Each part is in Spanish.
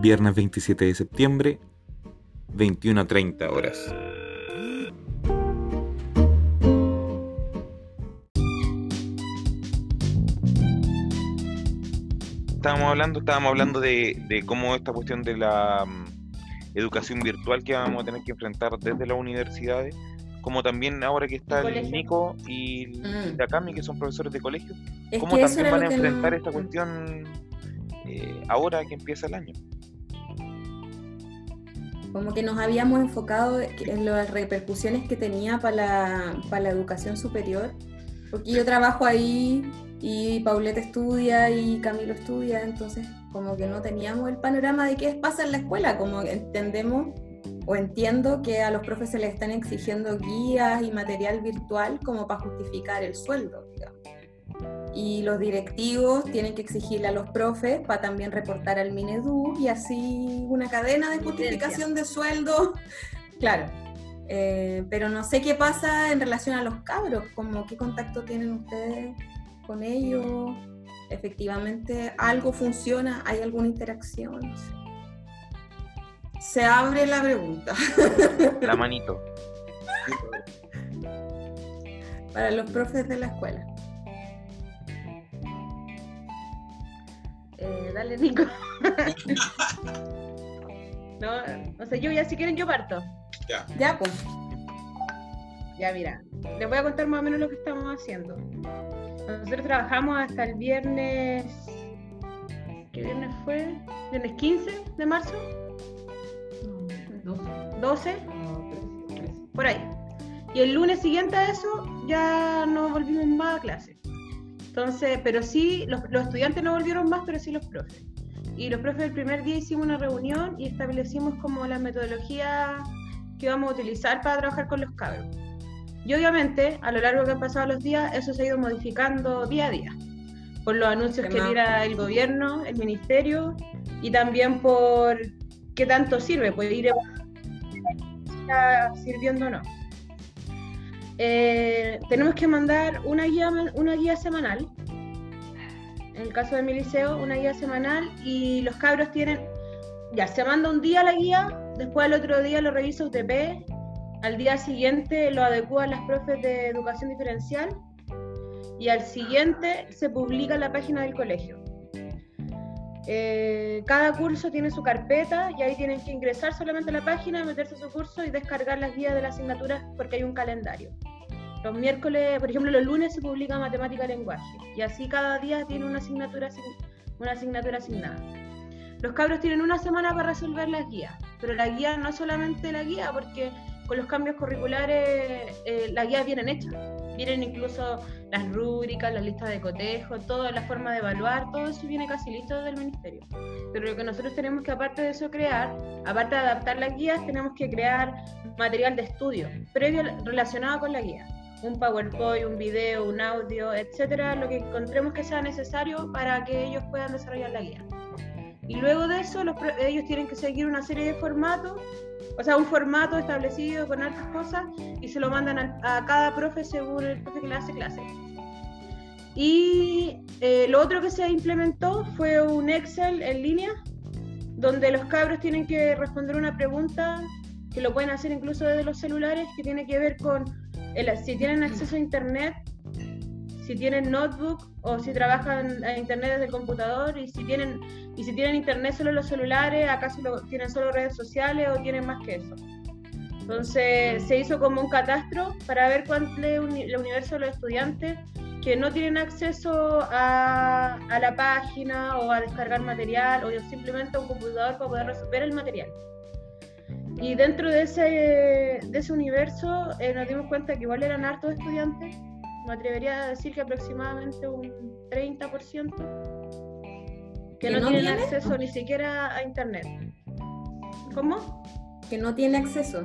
viernes 27 de septiembre, 21 a 30 horas. Estábamos hablando, estábamos hablando de, de cómo esta cuestión de la mm, educación virtual que vamos a tener que enfrentar desde las universidades, como también ahora que está el Nico y Mm. la Cami, que son profesores de colegio, Es cómo también van a enfrentar no- esta cuestión eh, ahora que empieza el año. Como que nos habíamos enfocado en las repercusiones que tenía para la, para la educación superior, porque yo trabajo ahí y Paulette estudia y Camilo estudia, entonces como que no teníamos el panorama de qué pasa en la escuela, como entendemos o entiendo que a los profes se les están exigiendo guías y material virtual como para justificar el sueldo, digamos. Y los directivos tienen que exigirle a los profes para también reportar al Minedu y así una cadena de justificación de sueldo. Claro. Eh, pero no sé qué pasa en relación a los cabros, como qué contacto tienen ustedes con ellos. Efectivamente, algo funciona, hay alguna interacción. No sé. Se abre la pregunta La manito. para los profes de la escuela. Eh, dale, Nico. no, o sea, yo ya si quieren yo parto. Ya. Ya, pues. Ya, mira, les voy a contar más o menos lo que estamos haciendo. Nosotros trabajamos hasta el viernes. ¿Qué viernes fue? ¿Viernes 15 de marzo? 12, por ahí. Y el lunes siguiente a eso ya no volvimos más a clase. Entonces, pero sí, los, los estudiantes no volvieron más, pero sí los profes. Y los profes el primer día hicimos una reunión y establecimos como la metodología que vamos a utilizar para trabajar con los cabros. Y obviamente, a lo largo que han pasado los días, eso se ha ido modificando día a día. Por los anuncios que tira el gobierno, el ministerio, y también por qué tanto sirve, puede ir sirviendo o no. Eh, tenemos que mandar una guía, una guía semanal. En el caso de mi liceo, una guía semanal y los cabros tienen, ya, se manda un día la guía, después al otro día lo revisa UTP, al día siguiente lo adecúan las profes de educación diferencial y al siguiente se publica la página del colegio. Eh, cada curso tiene su carpeta y ahí tienen que ingresar solamente a la página, meterse a su curso y descargar las guías de las asignaturas porque hay un calendario. Los miércoles, por ejemplo, los lunes se publica matemática y lenguaje y así cada día tiene una asignatura, asign- una asignatura asignada. Los cabros tienen una semana para resolver las guías, pero la guía no es solamente la guía, porque con los cambios curriculares eh, las guías vienen hechas. Vienen incluso las rúbricas, las listas de cotejo, toda la forma de evaluar, todo eso viene casi listo desde el ministerio. Pero lo que nosotros tenemos que, aparte de eso, crear, aparte de adaptar las guías, tenemos que crear material de estudio previo relacionado con la guía. Un PowerPoint, un video, un audio, etcétera, lo que encontremos que sea necesario para que ellos puedan desarrollar la guía. Y luego de eso, los ellos tienen que seguir una serie de formatos, o sea, un formato establecido con hartas cosas, y se lo mandan a, cada profe según el profe que le hace clase. Y eh, lo otro que se implementó fue un Excel en línea, donde los cabros tienen que responder una pregunta que lo pueden hacer incluso desde los celulares, que tiene que ver con el- si tienen acceso a Internet, si tienen notebook o si trabajan a Internet desde el computador y si tienen y si tienen Internet solo en los celulares, acaso lo- tienen solo redes sociales o tienen más que eso. Entonces se hizo como un catastro para ver cuál es el universo de los estudiantes que no tienen acceso a, a la página o a descargar material o simplemente a un computador para poder resolver el material. Y dentro de ese, de ese universo eh, nos dimos cuenta que igual eran hartos estudiantes, me atrevería a decir que aproximadamente un 30%, que ¿Que no, no tienen tiene? acceso ni siquiera a internet. ¿Cómo? Que no tiene acceso.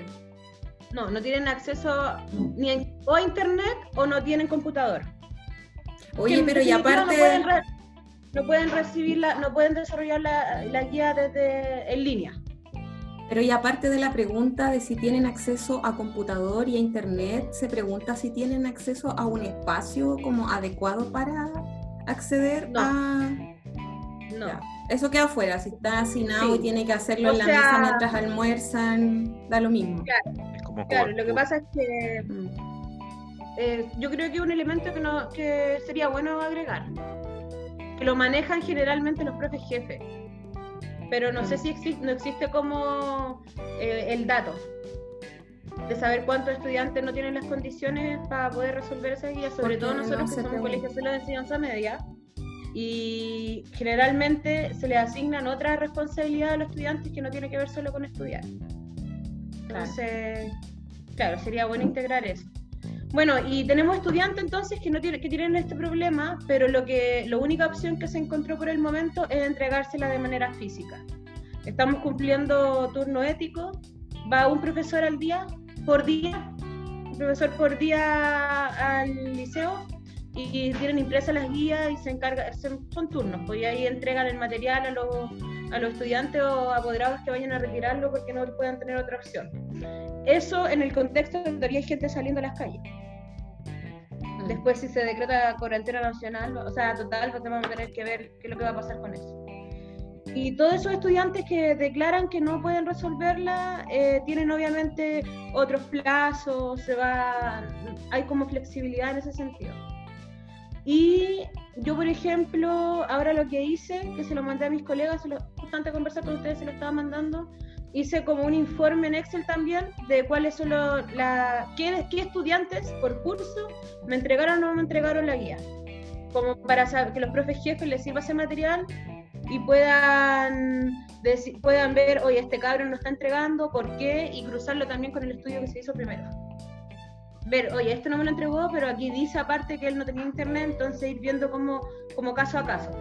No, no tienen acceso ni a, o a internet o no tienen computador. Oye, pero y aparte, No pueden, re- no pueden recibir la, no pueden desarrollar la, la guía desde en línea. Pero y aparte de la pregunta de si tienen acceso a computador y a internet, se pregunta si tienen acceso a un espacio como adecuado para acceder No. a. No. Ya. Eso queda afuera, si está asignado Sí. y tiene que hacerlo O en la sea- mesa mientras almuerzan, da lo mismo. Es como Claro, lo que pasa es que Mm. eh, yo creo que un elemento que, no, que sería bueno agregar, que lo manejan generalmente los profes jefes, pero no sé si existe, no existe como eh, el dato de saber cuántos estudiantes no tienen las condiciones para poder resolver esa guía, sobre Porque todo no nosotros que somos colegios solo de enseñanza media. Y generalmente se le asignan otras responsabilidades a los estudiantes que no tiene que ver solo con estudiar. Entonces, claro, sería bueno integrar eso. Bueno, y tenemos estudiantes entonces que no tienen, que tienen este problema, pero lo que la única opción que se encontró por el momento es entregársela de manera física. Estamos cumpliendo turno ético, va un profesor al día, por día, un profesor por día al liceo y tienen impresas las guías y se encarga, son, son turnos, pues y ahí entregan el material a los, a los estudiantes o apoderados que vayan a retirarlo porque no puedan tener otra opción. Eso en el contexto donde hay gente saliendo a las calles. Mm. Después, si se decreta cuarentena nacional, o sea, total, pues vamos a tener que ver qué es lo que va a pasar con eso. Y todos esos estudiantes que declaran que no pueden resolverla, eh, tienen obviamente otros plazos, se va, hay como flexibilidad en ese sentido. Y yo, por ejemplo, ahora lo que hice, que se lo mandé a mis colegas, se lo, antes de conversar con ustedes, se lo estaba mandando, hice como un informe en Excel también de cuáles son los, la, qué, qué estudiantes por curso me entregaron o no me entregaron la guía. Como para saber, que los profes jefes les sirva ese material y puedan, deci- puedan ver, oye, este cabrón no está entregando, ¿por qué? Y cruzarlo también con el estudio que se hizo primero. Ver, oye, esto no me lo entregó, pero aquí dice aparte que él no tenía internet, entonces ir viendo como, como caso a caso.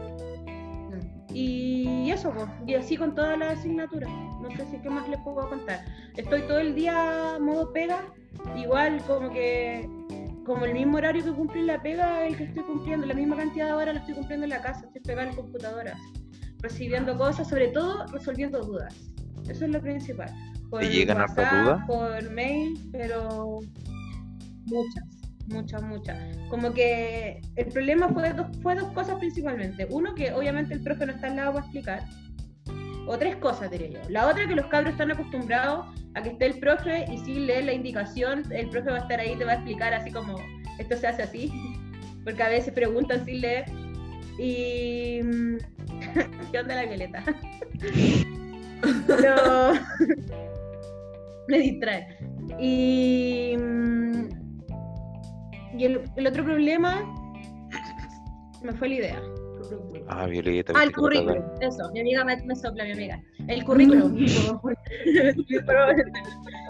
Y eso, pues, y así con todas las asignaturas. No sé si qué más les puedo contar. Estoy todo el día modo pega, igual como que como el mismo horario que cumplí en la pega, el que estoy cumpliendo, la misma cantidad de horas lo estoy cumpliendo en la casa, estoy pegada en computadora, recibiendo cosas, sobre todo resolviendo dudas. Eso es lo principal. Por ¿Te llegan WhatsApp, dudas? Por mail, pero muchas, muchas, muchas. Como que el problema fue dos, fue dos cosas principalmente. Uno, que obviamente el profe no está al lado para explicar. O tres cosas, diría yo. La otra, que los cabros están acostumbrados a que esté el profe y si leer la indicación, el profe va a estar ahí te va a explicar así como, esto se hace así. Porque a veces preguntan sin leer. Y... ¿Qué onda la violeta? Pero... Me distrae. Y... Y el, el otro problema... Me fue la idea. Ah, Violeta. Ah, el currículum. Eso, mi amiga me, me sopla, mi amiga. El currículum.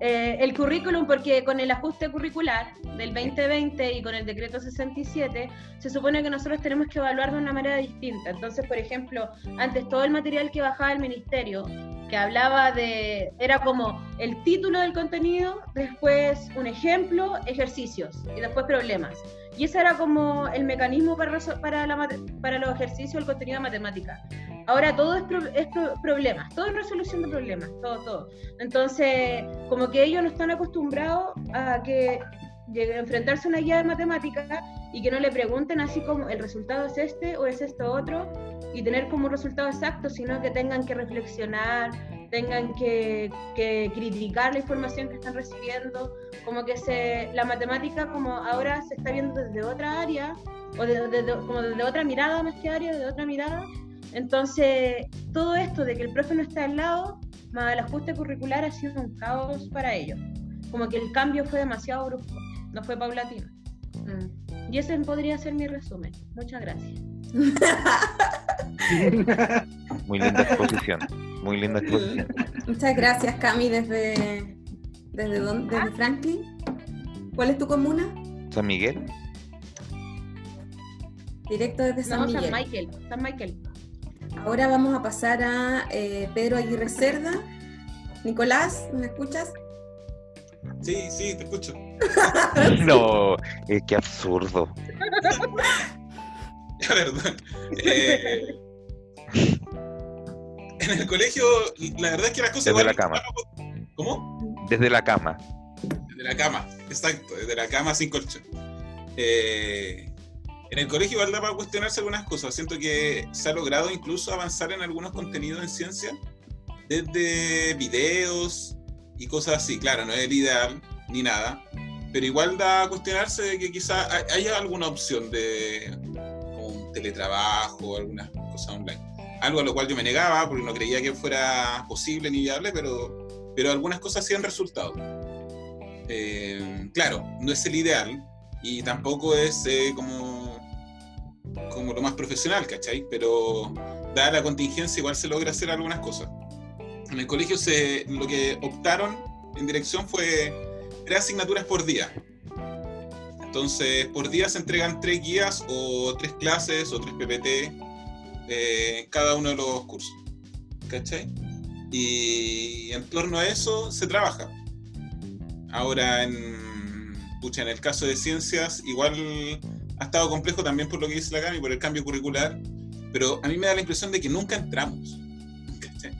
Eh, el currículum, porque con el ajuste curricular del 2020 y con el decreto 67, se supone que nosotros tenemos que evaluar de una manera distinta. Entonces, por ejemplo, antes todo el material que bajaba el ministerio, que hablaba de, era como el título del contenido, después un ejemplo, ejercicios y después problemas. Y ese era como el mecanismo para, para, la los ejercicios, el contenido de matemática. Ahora todo es, pro- es pro- problemas, todo es resolución de problemas, todo, todo. Entonces, como que ellos no están acostumbrados a que enfrentarse a una guía de matemática y que no le pregunten así como el resultado es este o es esto otro y tener como un resultado exacto, sino que tengan que reflexionar, tengan que, que criticar la información que están recibiendo, como que se, la matemática como ahora se está viendo desde otra área, o de- de- de- como desde otra mirada más que área, desde otra mirada. Entonces, todo esto de que el profe no está al lado, más el ajuste curricular ha sido un caos para ellos. Como que el cambio fue demasiado brusco, no fue paulatino. Mm. Y ese podría ser mi resumen. Muchas gracias. Muy linda exposición. Muy linda exposición. Muchas gracias, Cami, desde, desde, dónde? desde Franklin. ¿Cuál es tu comuna? San Miguel. Directo desde San no, Miguel. San Michael. San Michael. Ahora vamos a pasar a eh, Pedro Aguirre Cerda. Nicolás, ¿me escuchas? Sí, sí, te escucho. No, eh, qué absurdo. La verdad. Eh, en el colegio, la verdad es que las cosas. Desde la cama. ¿Cómo? Desde la cama. Desde la cama, exacto, desde la cama sin colchón. Eh, En el colegio igual da para cuestionarse algunas cosas. Siento que se ha logrado incluso avanzar en algunos contenidos en ciencia, desde videos y cosas así. Claro, no es el ideal ni nada, pero igual da a cuestionarse de que quizá hay- haya alguna opción de como un teletrabajo o algunas cosas online. Algo a lo cual yo me negaba porque no creía que fuera posible ni viable, pero, pero algunas cosas sí han resultado. Eh, claro, no es el ideal y tampoco es eh, como, como lo más profesional, ¿cachai? Pero dada la contingencia igual se logra hacer algunas cosas. En el colegio se, lo que optaron en dirección fue tres asignaturas por día. Entonces, por día se entregan tres guías o tres clases o tres PPT eh, en cada uno de los cursos. ¿Cachai? Y en torno a eso se trabaja. Ahora, en, pucha, en el caso de ciencias, igual ha estado complejo también por lo que dice la Cami, por el cambio curricular, pero a mí me da la impresión de que nunca entramos. ¿cachai?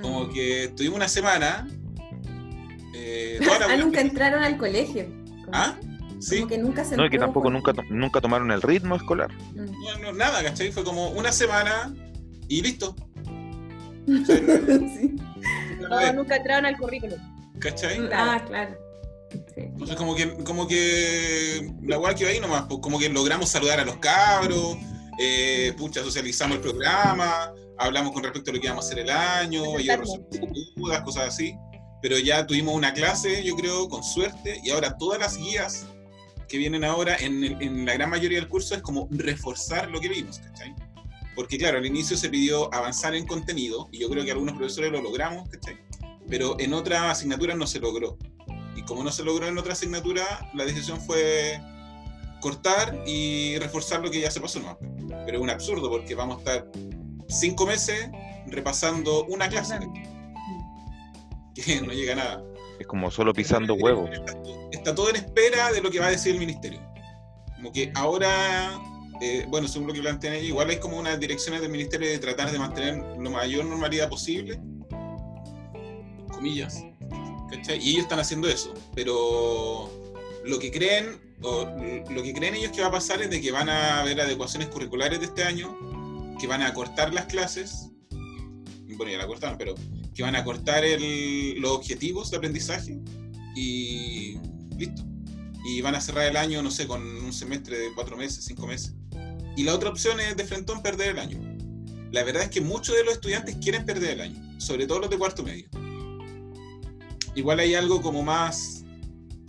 Como que tuvimos una semana. eh, Ah, nunca entraron al colegio. ¿Ah? Sí. Como que nunca se No, y que tampoco por- nunca, nunca tomaron el ritmo escolar. Mm. No, no, nada, ¿cachai? Fue como una semana y listo. Sí. No, nunca entraron al currículum. ¿Cachai? Ah, claro. Sí. Entonces como que, como que la weá que ahí nomás, pues, como que logramos saludar a los cabros, eh, pucha, socializamos el programa, hablamos con respecto a lo que íbamos a hacer el año, ellos resolvieron dudas, cosas así, pero ya tuvimos una clase, yo creo, con suerte, y ahora todas las guías que vienen ahora en, el- en la gran mayoría del curso es como reforzar lo que vimos, ¿cachai? Porque claro, al inicio se pidió avanzar en contenido, y yo creo que algunos profesores lo logramos, ¿cachai? Pero en otras asignaturas no se logró. Y como no se logró en otra asignatura, la decisión fue cortar y reforzar lo que ya se pasó nomás. Pero es un absurdo porque vamos a estar cinco meses repasando una clase. Que no llega a nada. Es como solo pisando huevos. Está todo en espera de lo que va a decir el ministerio. Como que ahora, eh, bueno, según lo que plantean ellos, igual hay como unas direcciones del ministerio de tratar de mantener la mayor normalidad posible. Comillas. ¿cachai? Y ellos están haciendo eso. Pero lo que creen, o lo que creen ellos que va a pasar es de que van a haber adecuaciones curriculares de este año, que van a acortar las clases. Bueno, ya la cortaron, pero que van a cortar el- los objetivos de aprendizaje y listo. Y van a cerrar el año, no sé, con un semestre de cuatro meses, cinco meses. Y la otra opción es de frentón perder el año. La verdad es que muchos de los estudiantes quieren perder el año, sobre todo los de cuarto medio. Igual hay algo como más,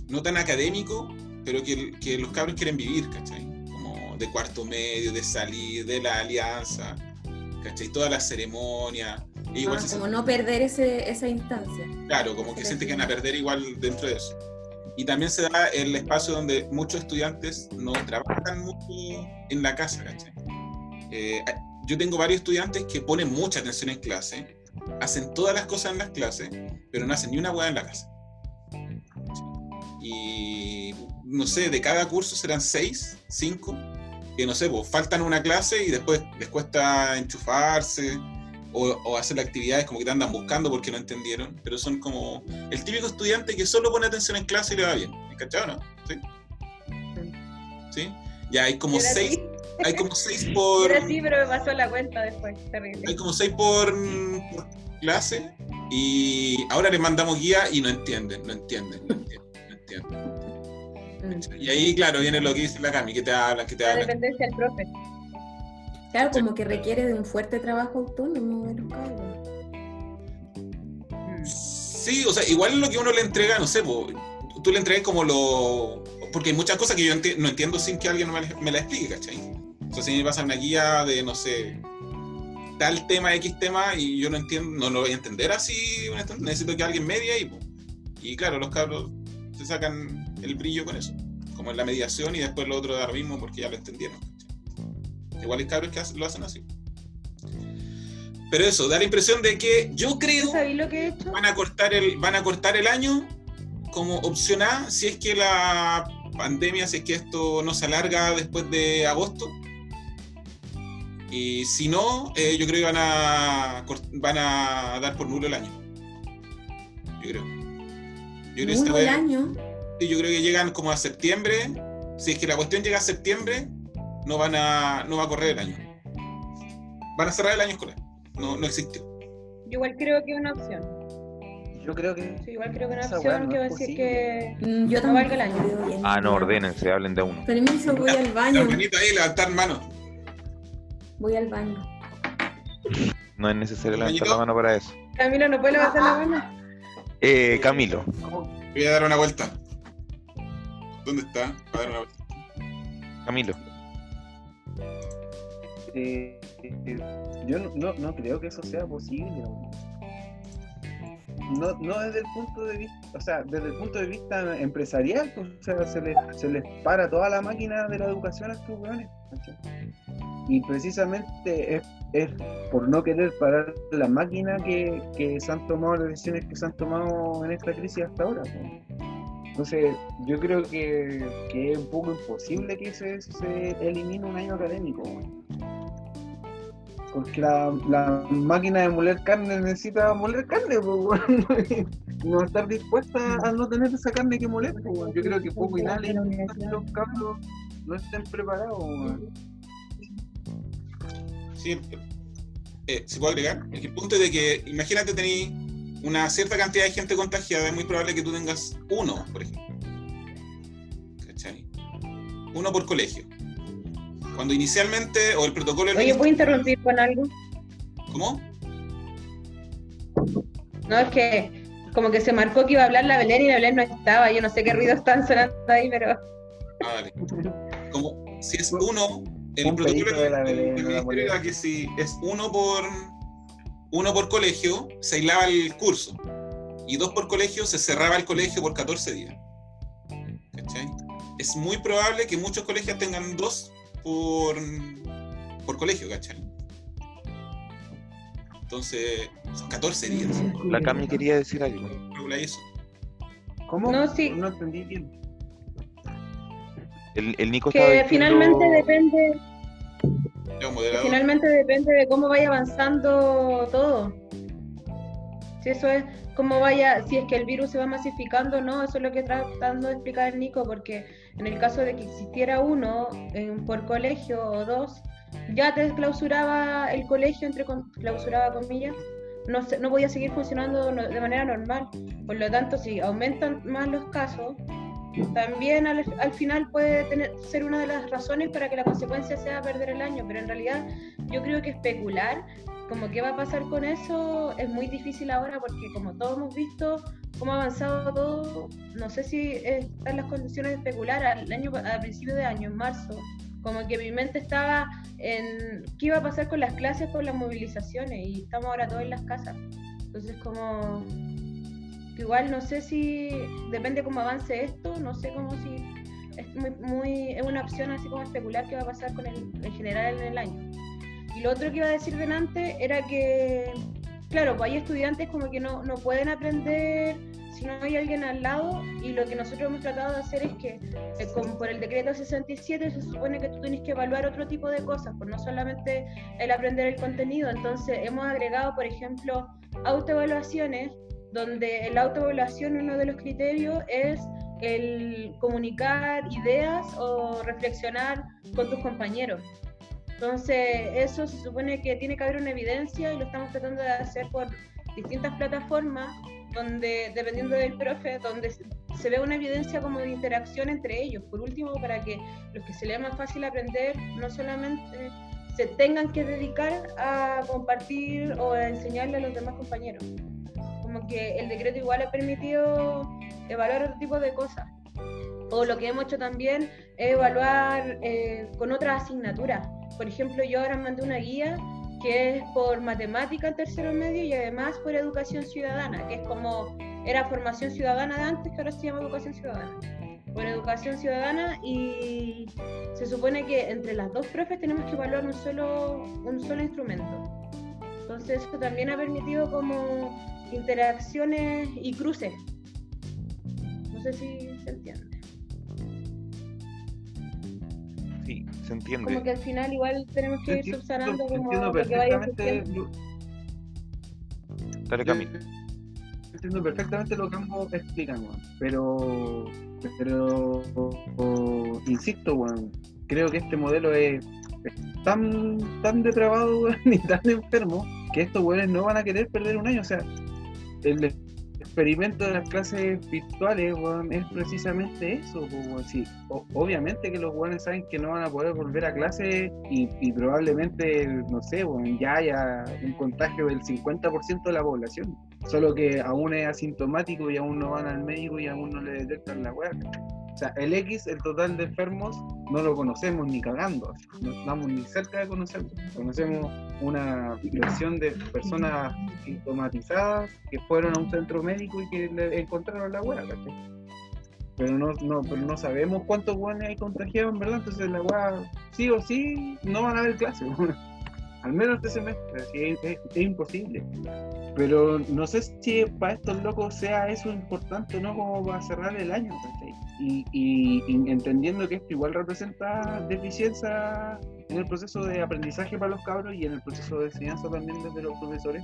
no tan académico, pero que, que los cabros quieren vivir, ¿cachai? Como de cuarto medio, de salir, de la alianza, ¿cachai? Toda la ceremonia. E igual Ah, se como no perder ese, esa instancia. Claro, como que sienten que van a perder igual dentro de eso. Y también se da el espacio donde muchos estudiantes no trabajan mucho en la casa, ¿cachai? Eh, yo tengo varios estudiantes que ponen mucha atención en clase, hacen todas las cosas en las clases, pero no hacen ni una hueá en la casa. Y no sé, de cada curso serán seis, cinco, que no sé, pues faltan una clase y después les cuesta enchufarse, o, o hacer actividades como que te andan buscando porque no entendieron, pero son como el típico estudiante que solo pone atención en clase y le va bien. ¿Me cachado, no? ¿Sí? ¿Sí? Ya hay como seis, así, hay como seis por. era así, pero me pasó la cuenta después. Terrible. Hay como seis por, por clase y ahora les mandamos guía y no entienden, no entienden, no entienden, no entienden. Mm. Y ahí, claro, viene lo que dice la Cami, que te hablan, que te La hablan. dependencia del profe. Claro, como que requiere de un fuerte trabajo autónomo de los cabros. Sí, o sea, igual lo que uno le entrega, no sé, po, tú le entregas como lo... Porque hay muchas cosas que yo enti- no entiendo sin que alguien me, la- me la explique, ¿cachai? O sea, si me pasa una guía de, no sé, tal tema, X tema, y yo no entiendo, no lo voy a entender así, necesito que alguien medie ahí, po. Y claro, los cabros se sacan el brillo con eso, como en la mediación y después lo otro de ahora mismo porque ya lo entendieron. Igual hay cabros que lo hacen así. Pero eso, da la impresión de que yo creo ¿Tú sabes lo que he hecho? van a cortar el van a cortar el año como opción A si es que la pandemia si es que esto no se alarga después de agosto y si no eh, yo creo que van a van a dar por nulo el año yo creo yo creo, que el año. sí, yo creo que llegan como a septiembre si es que la cuestión llega a septiembre no van a, no va a correr el año. Van a cerrar el año escolar. No, no existió. Yo igual creo que es una opción. Yo creo que. Sí, igual creo que es una opción no que va a decir que Mm, Yo no tampoco valga el año. Ah, no, ordénense, hablen de uno. Permiso, voy al La baño. manito ahí, levantar mano. Voy al baño. No es necesario levantar Bañito. la mano para eso. Camilo no puede levantar la mano. Eh, Camilo, Voy a dar una vuelta. ¿Dónde está? A dar una vuelta. Camilo. Eh, yo no, no, creo que eso sea posible. No, no desde el punto de vista, o sea, desde el punto de vista empresarial, pues, o sea, se les, se les para toda la máquina de la educación a estos weones. Y precisamente es, es por no querer parar la máquina que, que se han tomado las decisiones que se han tomado en esta crisis hasta ahora. pues. Entonces, yo creo que, que es un poco imposible que se, se elimine un año académico. Porque la, la máquina de moler carne necesita moler carne, no estar dispuesta a no tener esa carne que moler. Yo creo que poco y nada los cabros no estén preparados. Sí, eh, ¿se puede agregar? El punto es de que, imagínate, tenéis una cierta cantidad de gente contagiada, es muy probable que tú tengas uno, por ejemplo. ¿Cachai? Uno por colegio. Cuando inicialmente, o el protocolo del Oye, ¿puedo interrumpir con algo? ¿Cómo? No, es que como que se marcó que iba a hablar la Belén y la Belén no estaba. Yo no sé qué ruidos están sonando ahí, pero Ah, vale. Como si es uno, el Un protocolo de la Belén, del no la ministerio era que si es uno por uno por colegio, se aislaba el curso. Y dos por colegio, se cerraba el colegio por 14 días. ¿Cachai? Es muy probable que muchos colegios tengan dos por, por colegio, ¿cachai? Entonces, son 14 días. La Cami quería decir algo. ¿Cómo? No, sí. No entendí bien. El, el Nico que diciendo- finalmente depende, finalmente depende de cómo vaya avanzando todo. Si eso es cómo vaya, si es que el virus se va masificando no, eso es lo que está tratando de explicar el Nico, porque en el caso de que existiera uno por colegio o dos, ya te clausuraba el colegio, entre clausuraba comillas, no, no podía seguir funcionando de manera normal. Por lo tanto, si aumentan más los casos, también al, al final puede tener, ser una de las razones para que la consecuencia sea perder el año, pero en realidad yo creo que especular como qué va a pasar con eso es muy difícil ahora porque como todos hemos visto cómo ha avanzado todo, no sé si están las condiciones de especular al año a principio de año, en marzo, como que mi mente estaba en qué iba a pasar con las clases, con las movilizaciones y estamos ahora todos en las casas. Entonces como igual no sé si depende cómo avance esto, no sé cómo si es muy, muy es una opción así como especular qué va a pasar con el en general en el año. Y lo otro que iba a decir delante era que, claro, pues hay estudiantes como que no, no pueden aprender si no hay alguien al lado y lo que nosotros hemos tratado de hacer es que eh, como por el decreto 67 se supone que tú tienes que evaluar otro tipo de cosas, pues no solamente el aprender el contenido, entonces hemos agregado, por ejemplo, autoevaluaciones, donde en la autoevaluación uno de los criterios es el comunicar ideas o reflexionar con tus compañeros. Entonces, eso se supone que tiene que haber una evidencia y lo estamos tratando de hacer por distintas plataformas, donde, dependiendo del profe, donde se- ve una evidencia como de interacción entre ellos. Por último, para que los que se les más fácil aprender no solamente se tengan que dedicar a compartir o a enseñarle a los demás compañeros. Como que el decreto igual ha permitido evaluar otro tipo de cosas. O lo que hemos hecho también es evaluar eh, con otras asignaturas. Por ejemplo, yo ahora mandé una guía que es por matemática en tercero medio y además por educación ciudadana, que es como era formación ciudadana de antes, que ahora se llama educación ciudadana. Por educación ciudadana y se supone que entre las dos profes tenemos que evaluar un solo, un solo instrumento. Entonces eso también ha permitido como interacciones y cruces. No sé si se entiende. Sí, se entiende. Como que al final igual tenemos que ir Entiendo- subsanando como entiendo lo que perfectamente lo- Dale, Cami. entiendo perfectamente lo que ambos explican, weón. Pero, pero, o- insisto, weón, creo que este modelo es, es tan, tan depravado weón, y tan enfermo que estos weones no van a querer perder un año. O sea, el experimento de las clases virtuales weón, es precisamente eso. weón. Sí, obviamente que los weones saben que no van a poder volver a clase y, y probablemente, no sé, weón, ya haya un contagio del 50% de la población. Solo que aún es asintomático y aún no van al médico y aún no le detectan la weá. O sea, el X, el total de enfermos, no lo conocemos ni cagando. No estamos ni cerca de conocerlo. Conocemos una versión de personas sintomatizadas que fueron a un centro médico y que le encontraron la ¿cachai? Pero no, no, pero no sabemos cuántos weones hay contagiados, verdad. Entonces la weá, sí o sí, no van a haber clases. Al menos este semestre, es, es- es imposible. Pero no sé si para estos locos sea eso importante o no como para cerrar el año. Y, y- y entendiendo que esto igual representa deficiencia en el proceso de aprendizaje para los cabros y en el proceso de enseñanza también desde los profesores.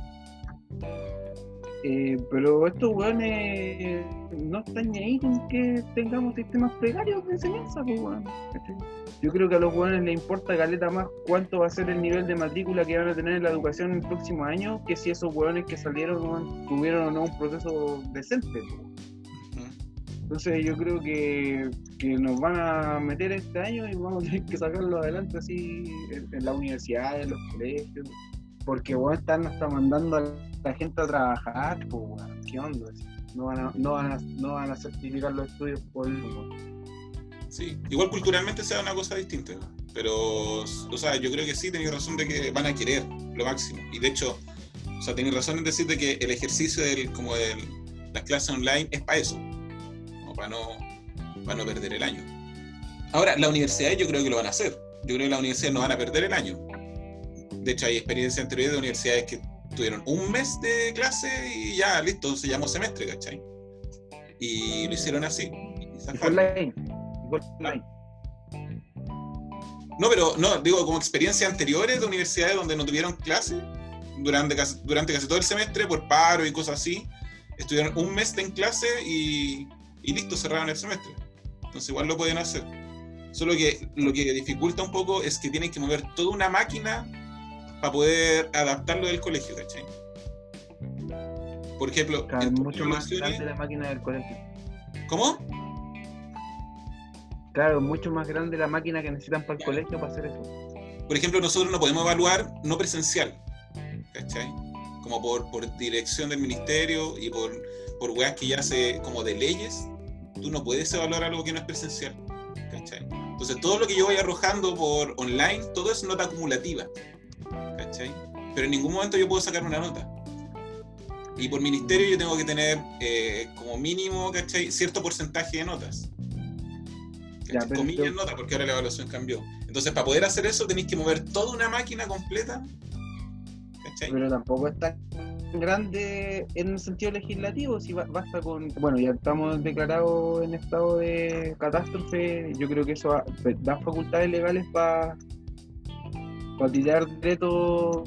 Eh, pero estos weones no están ahí con que tengamos sistemas precarios de enseñanza, pues. Yo creo que a los weones les importa caleta más cuánto va a ser el nivel de matrícula que van a tener en la educación el próximo año que si esos weones que salieron tuvieron o no un proceso decente. pues. Entonces yo creo que, que nos van a meter este año y vamos a tener que sacarlo adelante así en, en la universidad, en los colegios. Porque bueno, están hasta mandando a la gente a trabajar, pues weón, ¿qué onda? No van a, no van a, no van a certificar los estudios por weón. Sí, igual culturalmente sea una cosa distinta, pero, o sea, yo creo que sí, tenéis razón de que van a querer lo máximo. Y de hecho, o sea, tenéis razón en decir de que el ejercicio del, como de las clases online es para eso, para no, para no perder el año. Ahora, la universidad yo creo que lo van a hacer. Yo creo que las universidades no van a perder el año. De hecho, hay experiencias anteriores de universidades que tuvieron un mes de clase y ya, listo, se llamó semestre, ¿cachai? Y lo hicieron así. Y online. No, pero no, digo, como experiencias anteriores de universidades donde no tuvieron clase durante casi, durante casi todo el semestre por paro y cosas así, estuvieron un mes en clase y, y listo, cerraron el semestre. Entonces igual lo pueden hacer. Solo que lo que dificulta un poco es que tienen que mover toda una máquina para poder adaptarlo del colegio, ¿cachai? Por ejemplo, Claro, en tus mucho más grande la máquina del colegio. ¿Cómo? Claro, mucho más grande la máquina que necesitan para el colegio para hacer eso. por ejemplo, nosotros no podemos evaluar no presencial, ¿cachai? Como por, por dirección del ministerio y por, por weas que ya se, como de leyes, tú no puedes evaluar algo que no es presencial, ¿cachai? Entonces, todo lo que yo voy arrojando por online, todo es nota acumulativa, ¿cachai? Pero en ningún momento yo puedo sacar una nota. Y por ministerio yo tengo que tener eh, como mínimo, ¿cachai? Cierto porcentaje de notas. Ya, Comillas nota, porque ahora la evaluación cambió. Entonces, para poder hacer eso, tenéis que mover toda una máquina completa. ¿Cachai? pero tampoco es tan grande en el sentido legislativo, si ba- basta con, bueno, ya estamos declarados en estado de catástrofe, yo creo que eso da facultades legales para tirar decretos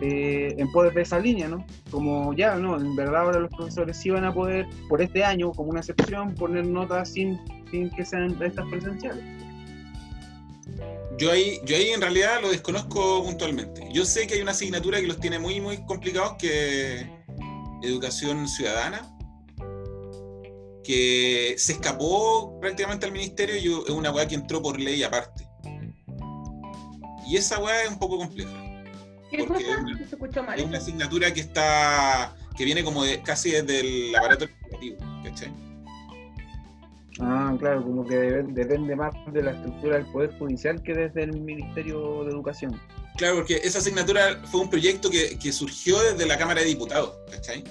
eh, en poder de esa línea, ¿no? Como ya, no, en verdad ahora los profesores sí van a poder, por este año, como una excepción, poner notas sin, sin que sean estas presenciales. Yo ahí, yo ahí en realidad lo desconozco puntualmente. Yo sé que hay una asignatura que los tiene muy, muy complicados, que educación ciudadana, que se escapó prácticamente al ministerio y es una weá que entró por ley aparte. Y esa weá es un poco compleja. ¿Qué Porque cosa? es una- Se escuchó mal. Es una asignatura que está, que viene como de, casi desde el aparato legislativo, ¿cachai? Ah, claro, como que debe- depende más de la estructura del Poder Judicial que desde el Ministerio de Educación. Claro, porque esa asignatura fue un proyecto que, que surgió desde la Cámara de Diputados, ¿cachai?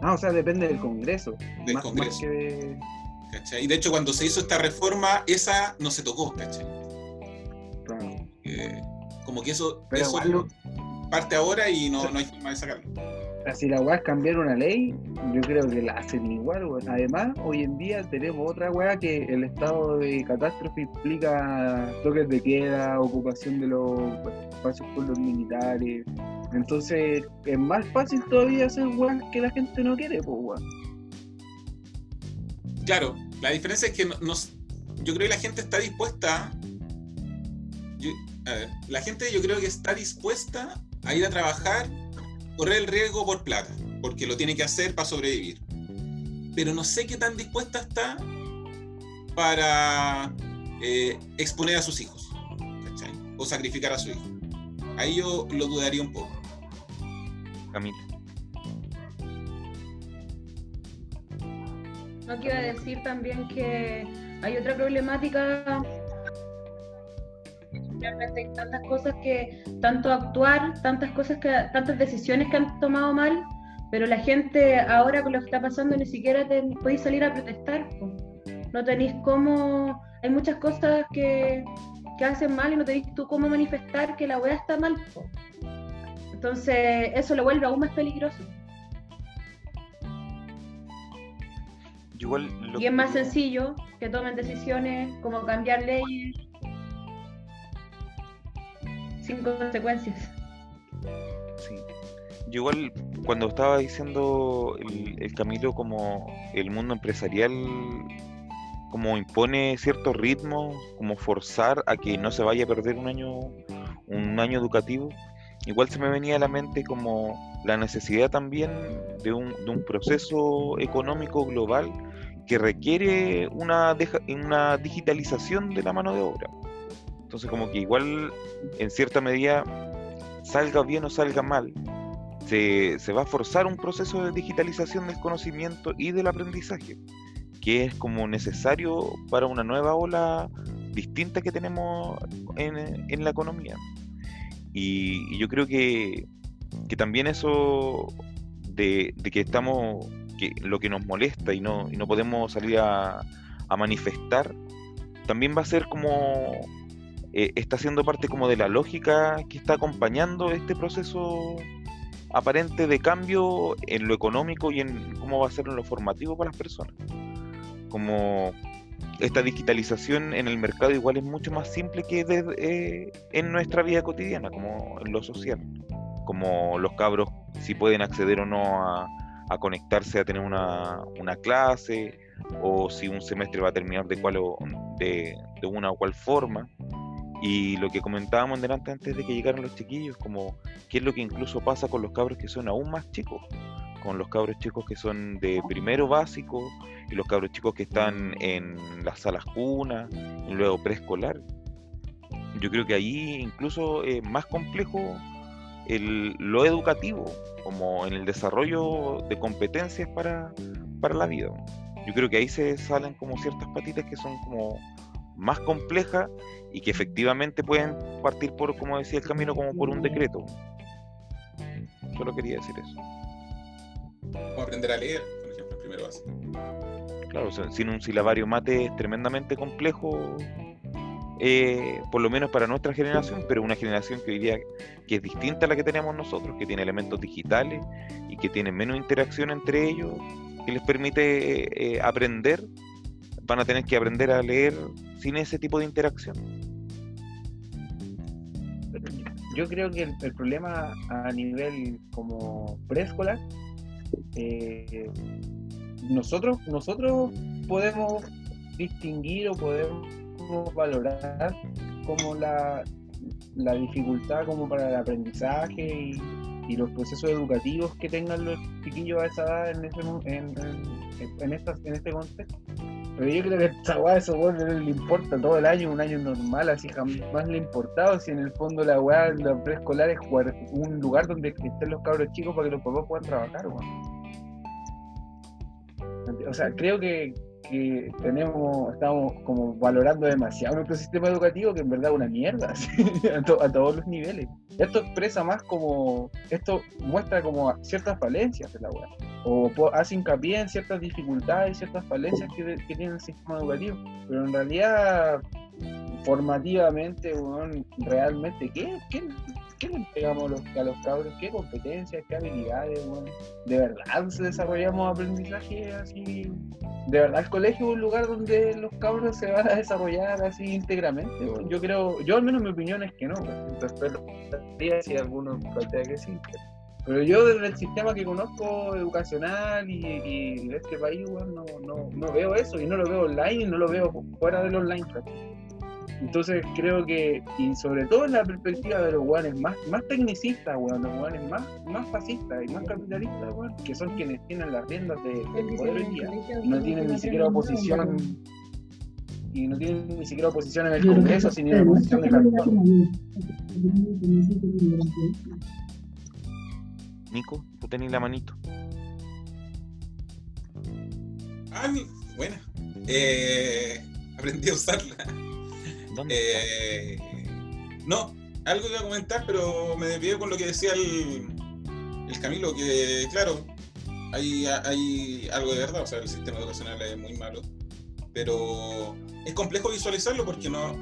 Ah, o sea, depende del Congreso. Del más, Congreso. más que de... ¿cachai? Y de hecho, cuando se hizo esta reforma, esa no se tocó, ¿cachai? claro. Eh, como que eso, Pero eso igual parte ahora y no, no hay forma de sacarlo. o sea, si la weá es cambiar una ley, yo creo que la hacen igual, weón. Además, hoy en día tenemos otra weá que el estado de catástrofe implica toques de queda, ocupación de los espacios por los militares. Entonces, es más fácil todavía hacer weá que la gente no quiere, pues weón. Claro, la diferencia es que no- nos, yo creo que la gente está dispuesta. a la gente yo creo que está dispuesta a ir a trabajar, correr el riesgo por plata, porque lo tiene que hacer para sobrevivir. Pero no sé qué tan dispuesta está para eh, exponer a sus hijos, ¿cachai? O sacrificar a su hijo. Ahí yo lo dudaría un poco. Camila. No quiero decir también que hay otra problemática. Realmente hay tantas cosas que, tanto actuar, tantas cosas que, tantas decisiones que han tomado mal, pero la gente ahora con lo que está pasando ni siquiera te, podéis salir a protestar. No tenéis cómo, hay muchas cosas que, que hacen mal y no tenéis tú cómo manifestar que la weá está mal. Entonces eso lo vuelve aún más peligroso. Y es más sencillo que tomen decisiones como cambiar leyes sin consecuencias. Sí. Yo igual cuando estaba diciendo el, Camilo como el mundo empresarial como impone cierto ritmo, como forzar a que no se vaya a perder un año un año educativo, igual se me venía a la mente como la necesidad también de un, de un proceso económico global que requiere una, una digitalización de la mano de obra. Entonces como que igual en cierta medida, salga bien o salga mal, se, se va a forzar un proceso de digitalización del conocimiento y del aprendizaje, que es como necesario para una nueva ola distinta que tenemos en, en la economía. Y, yo creo que, que también eso de, de, que estamos que lo que nos molesta y no, y no podemos salir a, manifestar, también va a ser como eh, está siendo parte como de la lógica que está acompañando este proceso aparente de cambio en lo económico y en cómo va a ser en lo formativo para las personas. Como esta digitalización en el mercado igual es mucho más simple que eh, en nuestra vida cotidiana, como en lo social. Como los cabros si pueden acceder o no a, a conectarse a tener una, una, clase o si un semestre va a terminar de, cual de, de, una o cual forma. Y lo que comentábamos delante antes de que llegaran los chiquillos, como qué es lo que incluso pasa con los cabros que son aún más chicos, con los cabros chicos que son de primero básico y los cabros chicos que están en las salas cuna luego preescolar. Yo creo que ahí incluso es más complejo el, lo educativo, como en el desarrollo de competencias para, para la vida. Yo creo que ahí se salen como ciertas patitas que son como más complejas y que efectivamente pueden partir por, como decía el camino, como por un decreto. Solo quería decir eso. O aprender a leer, por ejemplo, primero básico. Claro, sin un silabario mate es tremendamente complejo eh, por lo menos para nuestra generación, pero una generación que hoy día que es distinta a la que tenemos nosotros, que tiene elementos digitales y que tiene menos interacción entre ellos, que les permite eh, aprender, van a tener que aprender a leer sin ese tipo de interacción. Yo creo que el, problema a nivel como preescolar, eh, nosotros, nosotros podemos distinguir o podemos valorar como la, la dificultad como para el aprendizaje y, los procesos educativos que tengan los chiquillos a esa edad en, ese, en, en, en este contexto. Pero yo creo que esta weá eso no le importa todo el año, un año normal, así jamás le ha importado si en el fondo la weá, la preescolar es un lugar donde estén los cabros chicos para que los papás puedan trabajar, O sea, creo que, que tenemos, estamos como valorando demasiado nuestro sistema educativo, que en verdad es una mierda, a, todos los niveles. Esto expresa más como, esto muestra como ciertas falencias de la web, o hace hincapié en ciertas dificultades, ciertas falencias que, tiene el sistema educativo, pero en realidad, formativamente, realmente, ¿qué, qué ¿qué le entregamos a los, cabros? ¿Qué competencias, qué habilidades? ¿De verdad desarrollamos aprendizaje así? ¿De verdad el colegio es un lugar donde los cabros se van a desarrollar así íntegramente? Yo creo, yo al menos mi opinión es que no. Entonces, si alguno plantea que sí. Pero yo desde el sistema que conozco educacional y, y de este país, weón, no, no, no veo eso y no lo veo online y no lo veo fuera del online. ¿cachai? Entonces creo que, y sobre todo en la perspectiva de los guanes más, más tecnicistas, weón, los guanes más, más fascistas y más capitalistas, weón, que son quienes tienen las riendas de, del poder hoy día, y no tienen ni siquiera oposición, y no tienen ni siquiera oposición en el Congreso, sino una oposición de cartón. Nico, tú tenés la manito. Ah, mi- buena. Eh, aprendí a usarla. ¿Dónde Eh, no, algo iba a comentar, pero me desvié con lo que decía el, el Camilo, que claro, hay, hay algo de verdad, o sea, el sistema educacional es muy malo, pero es complejo visualizarlo porque no,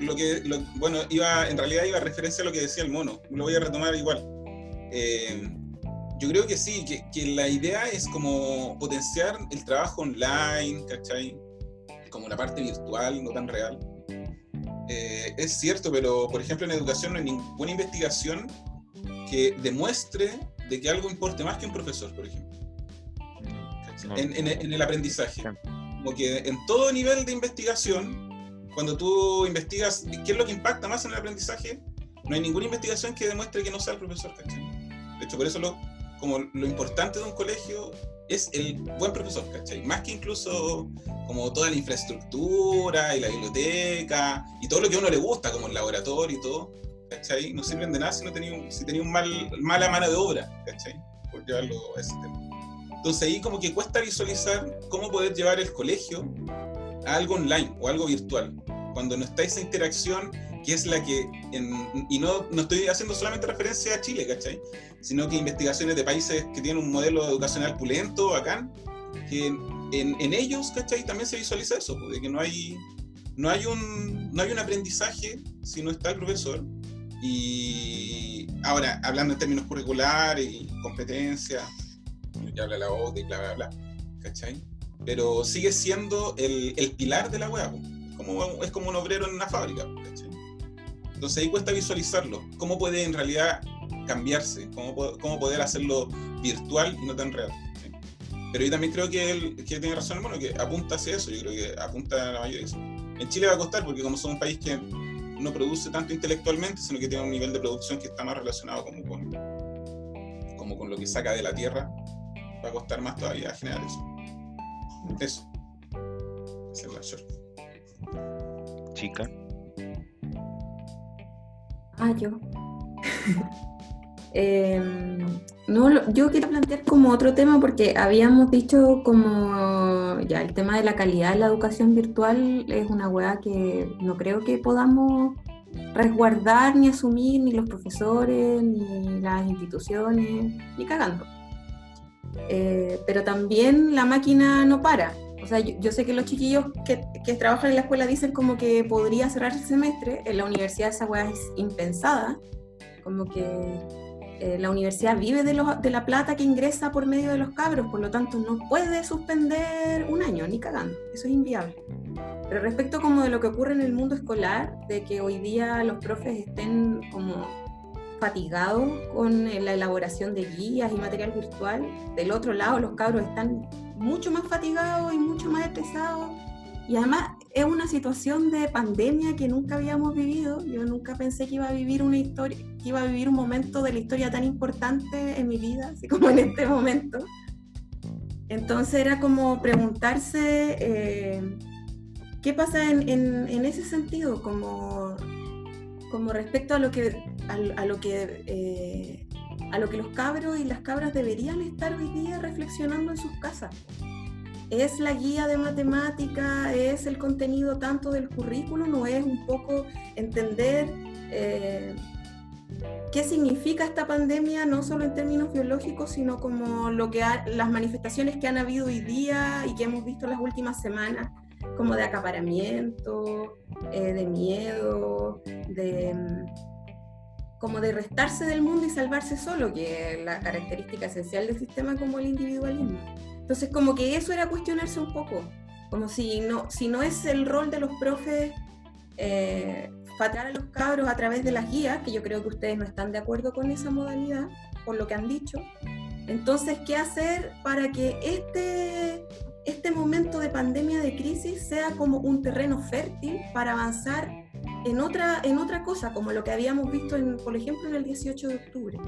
lo que, lo- bueno, iba, en realidad iba a referencia a lo que decía el mono, lo voy a retomar igual. Eh, yo creo que sí, que, que la idea es como potenciar el trabajo online, ¿cachai? Como la parte virtual, no tan real. Eh, es cierto, pero por ejemplo en educación no hay ninguna investigación que demuestre de que algo importe más que un profesor, por ejemplo, en, en- en el aprendizaje. Como que en todo nivel de investigación, cuando tú investigas qué es lo que impacta más en el aprendizaje, no hay ninguna investigación que demuestre que no sea el profesor, ¿cachai? De hecho, por eso lo, como lo importante de un colegio es el buen profesor, ¿cachai? Más que incluso como toda la infraestructura y la biblioteca y todo lo que a uno le gusta, como el laboratorio y todo, ¿cachai? No sirven de nada si no tenía un, si tenía un mal, mala mano de obra, ¿cachai? Por llevarlo a ese tema. Entonces ahí como que cuesta visualizar cómo poder llevar el colegio a algo online o algo virtual, cuando no está esa interacción que es la que, en- y no, no estoy haciendo solamente referencia a Chile, ¿cachai? Sino que investigaciones de países que tienen un modelo educacional pulento, bacán, que en, en ellos, ¿cachai? También se visualiza eso, pues, de que no hay, no hay, un, no hay un aprendizaje si no está el profesor. Y ahora, hablando en términos curriculares y competencias, ya habla la OCDE y bla, bla, bla, ¿cachai? Pero sigue siendo el, el pilar de la web, como, es como un obrero en una fábrica, ¿cachai? Entonces ahí cuesta visualizarlo, cómo puede en realidad cambiarse, cómo, cómo poder hacerlo virtual y no tan real. Pero yo también creo que, él, que tiene razón, bueno, que apunta hacia eso, yo creo que apunta a la mayoría de. En Chile va a costar porque como somos un país que no produce tanto intelectualmente, sino que tiene un nivel de producción que está más relacionado como con, como con lo que saca de la tierra, va a costar más todavía generar eso. Eso. Es la short. Chica. Ah, yo. Em, no, yo quería plantear como otro tema porque habíamos dicho como ya el tema de la calidad de la educación virtual es una weá que no creo que podamos resguardar ni asumir ni los profesores ni las instituciones ni cagando. Eh, pero también la máquina no para. O sea, yo, yo sé que los chiquillos que, que trabajan en la escuela dicen como que podría cerrar el semestre. En la universidad esa weá es impensada. Como que eh, la universidad vive de, de la plata que ingresa por medio de los cabros, por lo tanto no puede suspender un año, ni cagando. Eso es inviable. Pero respecto como de lo que ocurre en el mundo escolar, de que hoy día los profes estén como fatigados con eh, la elaboración de guías y material virtual, del otro lado los cabros están mucho más fatigados y mucho más estresados. Y además es una situación de pandemia que nunca habíamos vivido. Yo nunca pensé que iba a vivir una historia, que iba a vivir un momento de la historia tan importante en mi vida, así como en este momento. Entonces era como preguntarse eh, qué pasa en, en- en ese sentido, como, como respecto a lo que a, lo que eh, a lo que los cabros y las cabras deberían estar hoy día reflexionando en sus casas. ¿Es la guía de matemática? ¿Es el contenido tanto del currículum? ¿O es un poco entender eh, qué significa esta pandemia, no solo en términos biológicos, sino como lo que las manifestaciones que han habido hoy día y que hemos visto las últimas semanas, como de acaparamiento, eh, de miedo, de mm, como de restarse del mundo y salvarse solo, que es la característica esencial del sistema como el individualismo. Entonces, como que eso era cuestionarse un poco, como si no, si no es el rol de los profes eh, fatear a los cabros a través de las guías, que yo creo que ustedes no están de acuerdo con esa modalidad, por lo que han dicho. Entonces, ¿qué hacer para que este, este momento de pandemia, de crisis, sea como un terreno fértil para avanzar en otra, en otra cosa, como lo que habíamos visto, en, por ejemplo, en el 18 de octubre?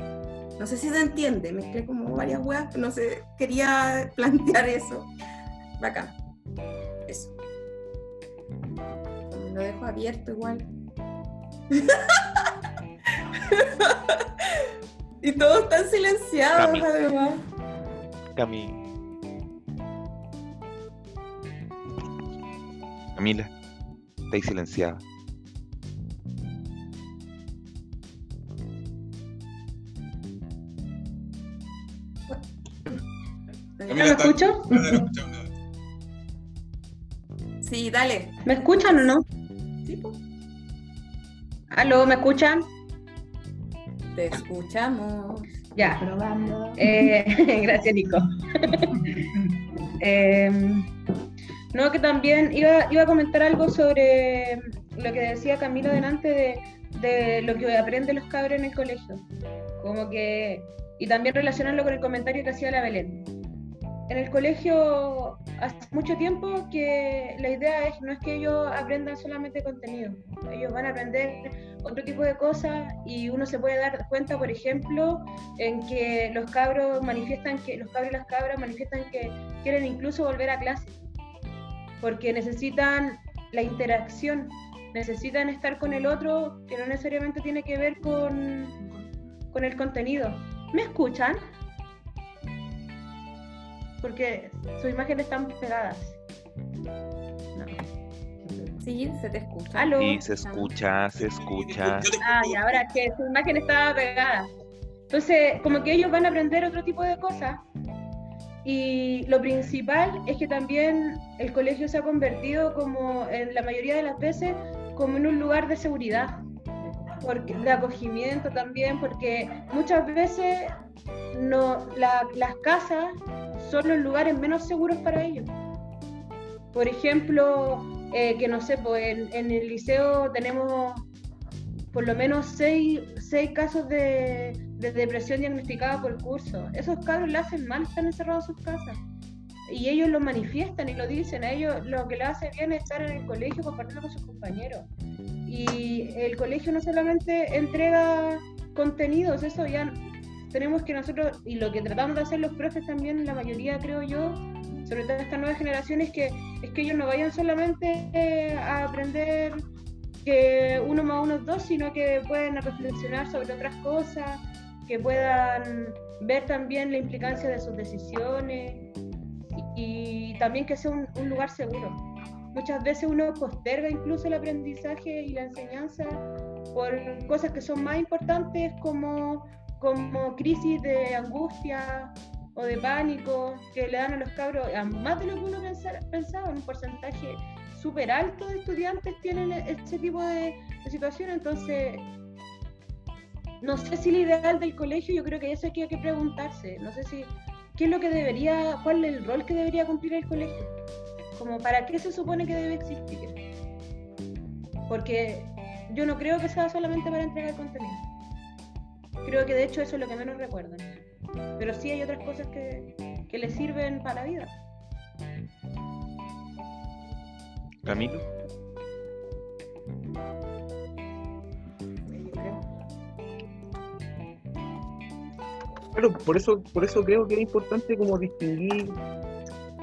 No sé si se entiende, mezclé como varias weas, no sé, quería plantear eso. Bacán. Eso. Lo dejo abierto igual. y todos están silenciados, Cami. además. Cami. Camila, estáis silenciada. ¿Ya me escucho? Sí, dale. ¿Me escuchan o no? Sí. ¿Aló? ¿Me escuchan? Te escuchamos. Ya. Probando. Eh, gracias, Nico. no, que también iba, iba a comentar algo sobre lo que decía Camilo delante de, de lo que aprenden los cabros en el colegio. Como que, y también relacionarlo con el comentario que hacía la Belén. En el colegio hace mucho tiempo que la idea es no es que ellos aprendan solamente contenido, ellos van a aprender otro tipo de cosas y uno se puede dar cuenta, por ejemplo, en que los cabros manifiestan que los cabros y las cabras manifiestan que quieren incluso volver a clase porque necesitan la interacción, necesitan estar con el otro que no necesariamente tiene que ver con, con el contenido. ¿Me escuchan? Porque sus imágenes están pegadas. No. Sí, se te escucha. ¿Aló? Y se escucha, se escucha. Ah, y ahora que su imagen estaba pegada. Entonces, como que ellos van a aprender otro tipo de cosas. Y lo principal es que también el colegio se ha convertido como, en la mayoría de las veces, como en un lugar de seguridad, porque, de acogimiento también, porque muchas veces no, la- las casas son los lugares menos seguros para ellos. Por ejemplo, eh, que no sé, pues en, en el liceo tenemos por lo menos seis, seis casos de, de depresión diagnosticada por curso. Esos cabros le hacen mal, están encerrados en sus casas. Y ellos lo manifiestan y lo dicen. A ellos lo que les hace bien es estar en el colegio compartiendo con sus compañeros. Y el colegio no solamente entrega contenidos, eso ya tenemos que nosotros, y lo que tratamos de hacer los profes también, la mayoría creo yo, sobre todo esta nueva generación, es que, es que ellos no vayan solamente eh, a aprender que uno más uno es dos, sino que pueden reflexionar sobre otras cosas, que puedan ver también la implicancia de sus decisiones y, también que sea un, lugar seguro. Muchas veces uno posterga incluso el aprendizaje y la enseñanza por cosas que son más importantes como, como crisis de angustia o de pánico que le dan a los cabros, a más de lo que uno pensaba, un porcentaje súper alto de estudiantes tienen ese tipo de, de situación, entonces no sé si el ideal del colegio, yo creo que eso hay que, hay que preguntarse, no sé si qué es lo que debería, cuál es el rol que debería cumplir el colegio, como para qué se supone que debe existir, porque yo no creo que sea solamente para entregar contenido, creo que de hecho eso es lo que menos recuerdan, pero sí hay otras cosas que, que les sirven para la vida. Camilo, Claro, por eso, por eso creo que es importante como distinguir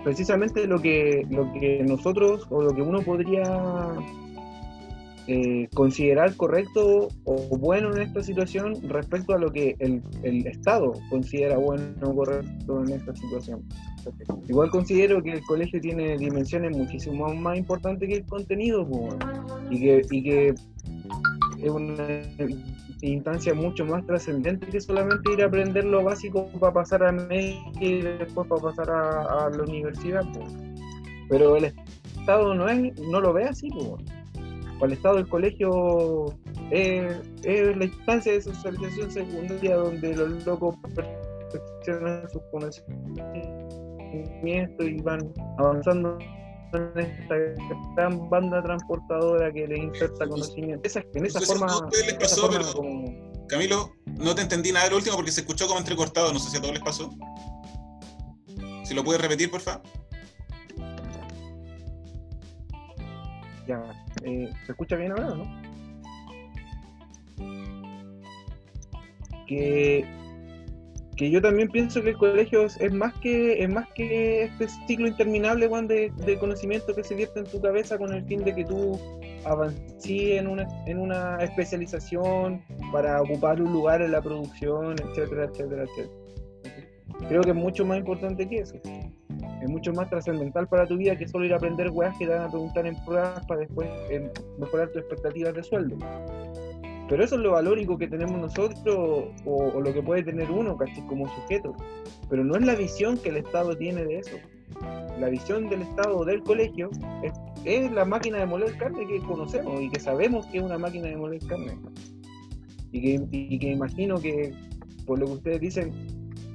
precisamente lo que, lo que nosotros o lo que uno podría eh, considerar correcto o bueno en esta situación respecto a lo que el, el Estado considera bueno o correcto en esta situación. Igual considero que el colegio tiene dimensiones muchísimo más importantes que el contenido y que, y que es una instancia mucho más trascendente que solamente ir a aprender lo básico para pasar a media y después para pasar a, a la universidad. Pero el Estado no es, no lo ve así. po. Para el Estado el colegio es, es la instancia de socialización secundaria donde los locos perfeccionan sus conocimientos y van avanzando esta gran banda transportadora que le inserta conocimiento. Esa, en esa No sé si forma. a ustedes les esa pasó, forma pero- como- Camilo, no te entendí nada de lo último porque se escuchó como entrecortado, no sé si a todos les pasó. Si lo puedes repetir, por favor. Ya, eh, ¿se escucha bien ahora o no? Que, que yo también pienso que el colegio es, más que es más que este ciclo interminable de, conocimiento que se vierte en tu cabeza con el fin de que tú avances en una, en una especialización para ocupar un lugar en la producción, etcétera, etcétera, etcétera. Creo que es mucho más importante que eso es mucho más trascendental para tu vida que solo ir a aprender weas que te van a preguntar en pruebas para después eh, mejorar tus expectativas de sueldo. Pero eso es lo valórico que tenemos nosotros o, lo que puede tener uno casi como sujeto. Pero no es la visión que el Estado tiene de eso. La visión del Estado del colegio es, es la máquina de moler carne que conocemos y que sabemos que es una máquina de moler carne. Y que, y que imagino que, por lo que ustedes dicen,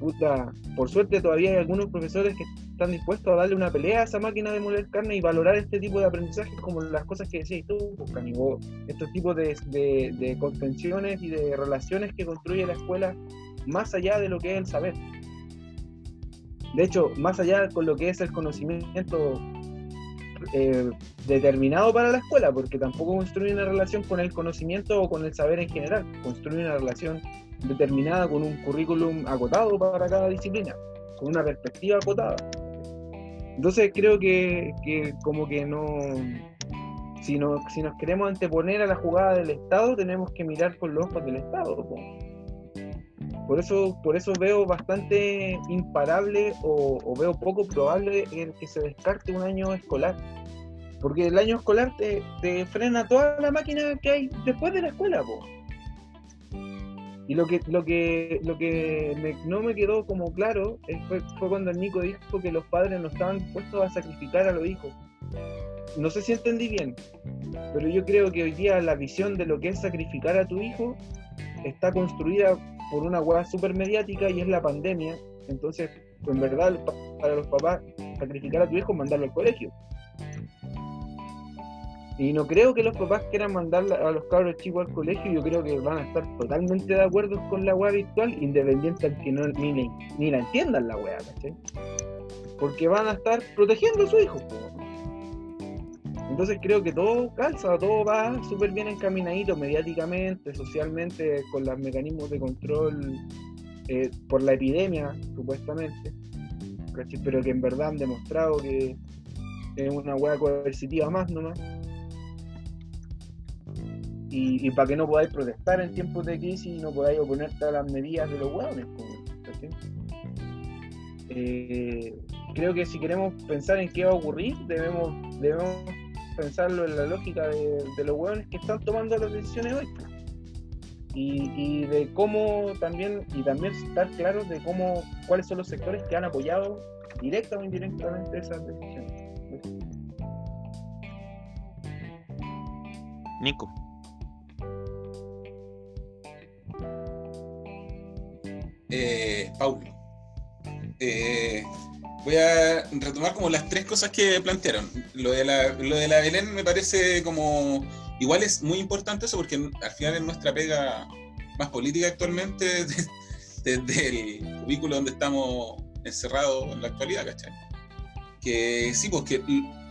puta, por suerte todavía hay algunos profesores que están dispuestos a darle una pelea a esa máquina de moler carne y valorar este tipo de aprendizajes como las cosas que decías tú, pues, Canigo, estos tipos de, de, y de relaciones que construye la escuela más allá de lo que es el saber. De hecho, más allá con lo que es el conocimiento eh, determinado para la escuela, porque tampoco construye una relación con el conocimiento o con el saber en general, construye una relación determinada con un currículum acotado para cada disciplina, con una perspectiva acotada. Entonces creo que, que como que no, si, no, si nos queremos anteponer a la jugada del Estado, tenemos que mirar con los ojos del Estado. po. Por eso, por eso veo bastante imparable o, o veo poco probable el que se descarte un año escolar. Porque el año escolar te, te frena toda la máquina que hay después de la escuela. Po. Y lo que, lo que, lo que me- no me quedó como claro fue, fue cuando el Nico dijo que los padres no estaban dispuestos a sacrificar a los hijos. No sé si entendí bien, pero yo creo que hoy día la visión de lo que es sacrificar a tu hijo está construida por una hueá súper mediática y es la pandemia. Entonces, en verdad, pa- para los papás, sacrificar a tu hijo es mandarlo al colegio. Y no creo que los papás quieran mandar a los cabros chicos al colegio, yo creo que van a estar totalmente de acuerdo con la web virtual, independiente al que no, ni, ni, la entiendan la web, ¿cachai? Porque van a estar protegiendo a su hijo. Entonces creo que todo calza, todo va súper bien encaminadito mediáticamente, socialmente, con los mecanismos de control eh, por la epidemia, supuestamente. ¿cachai? Pero que en verdad han demostrado que es una hueá coercitiva más nomás y, y para que no podáis protestar en tiempos de crisis y no podáis oponerte a las medidas de los hueones. Eh, creo que si queremos pensar en qué va a ocurrir, debemos, debemos pensarlo en la lógica de, los hueones que están tomando las decisiones hoy. Y, y de cómo también, y también estar claros de cómo, cuáles son los sectores que han apoyado directa o indirectamente esas decisiones. Nico. Eh, Paulo. Eh, voy a retomar como las tres cosas que plantearon. Lo de, la, lo de la Belén me parece como... Igual es muy importante eso porque al final es nuestra pega más política actualmente desde el cubículo donde estamos encerrados en la actualidad, ¿cachai? Que sí, porque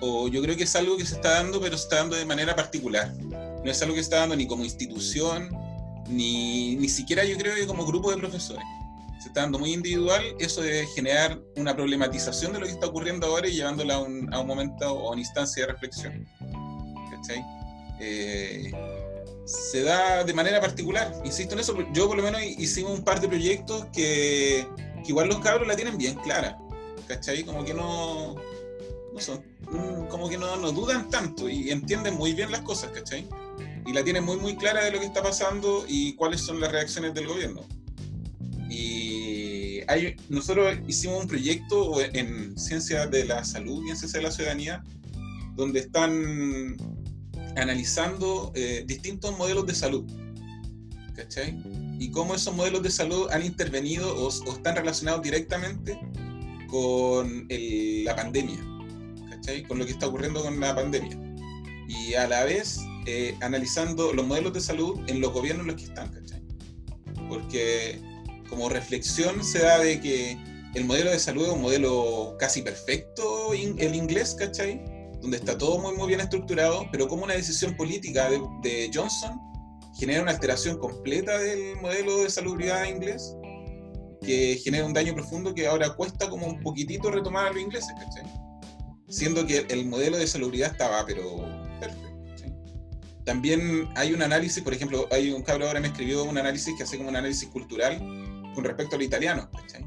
o yo creo que es algo que se está dando, pero se está dando de manera particular. No es algo que se está dando ni como institución, ni, ni siquiera yo creo que como grupo de profesores se está dando muy individual eso de generar una problematización de lo que está ocurriendo ahora y llevándola a un, a un momento o a una instancia de reflexión. ¿Cachai? Eh, se da de manera particular, insisto en eso, yo por lo menos hicimos un par de proyectos que, que igual los cabros la tienen bien clara, ¿cachai? Como que no, no son, mm, como que no, no dudan tanto y entienden muy bien las cosas, ¿cachai? Y la tienen muy muy clara de lo que está pasando y cuáles son las reacciones del gobierno. Y hay, nosotros hicimos un proyecto en Ciencias de la Salud y en Ciencias de la Ciudadanía, donde están analizando eh, distintos modelos de salud, ¿cachai? Y cómo esos modelos de salud han intervenido o, o están relacionados directamente con el- la pandemia. ¿cachai? Con lo que está ocurriendo con la pandemia. Y a la vez eh, analizando los modelos de salud en los gobiernos en los que están, ¿cachai? Porque como reflexión se da de que el modelo de salud es un modelo casi perfecto, el inglés, ¿cachai? Donde está todo muy, muy bien estructurado, pero como una decisión política de, de Johnson genera una alteración completa del modelo de salubridad inglés, que genera un daño profundo que ahora cuesta como un poquitito retomar a los ingleses, ¿cachai? Siendo que el modelo de salubridad estaba, pero perfecto. ¿sí? También hay un análisis, por ejemplo, hay un cabro ahora me escribió un análisis que hace como un análisis cultural con respecto a lo italiano, ¿cachai?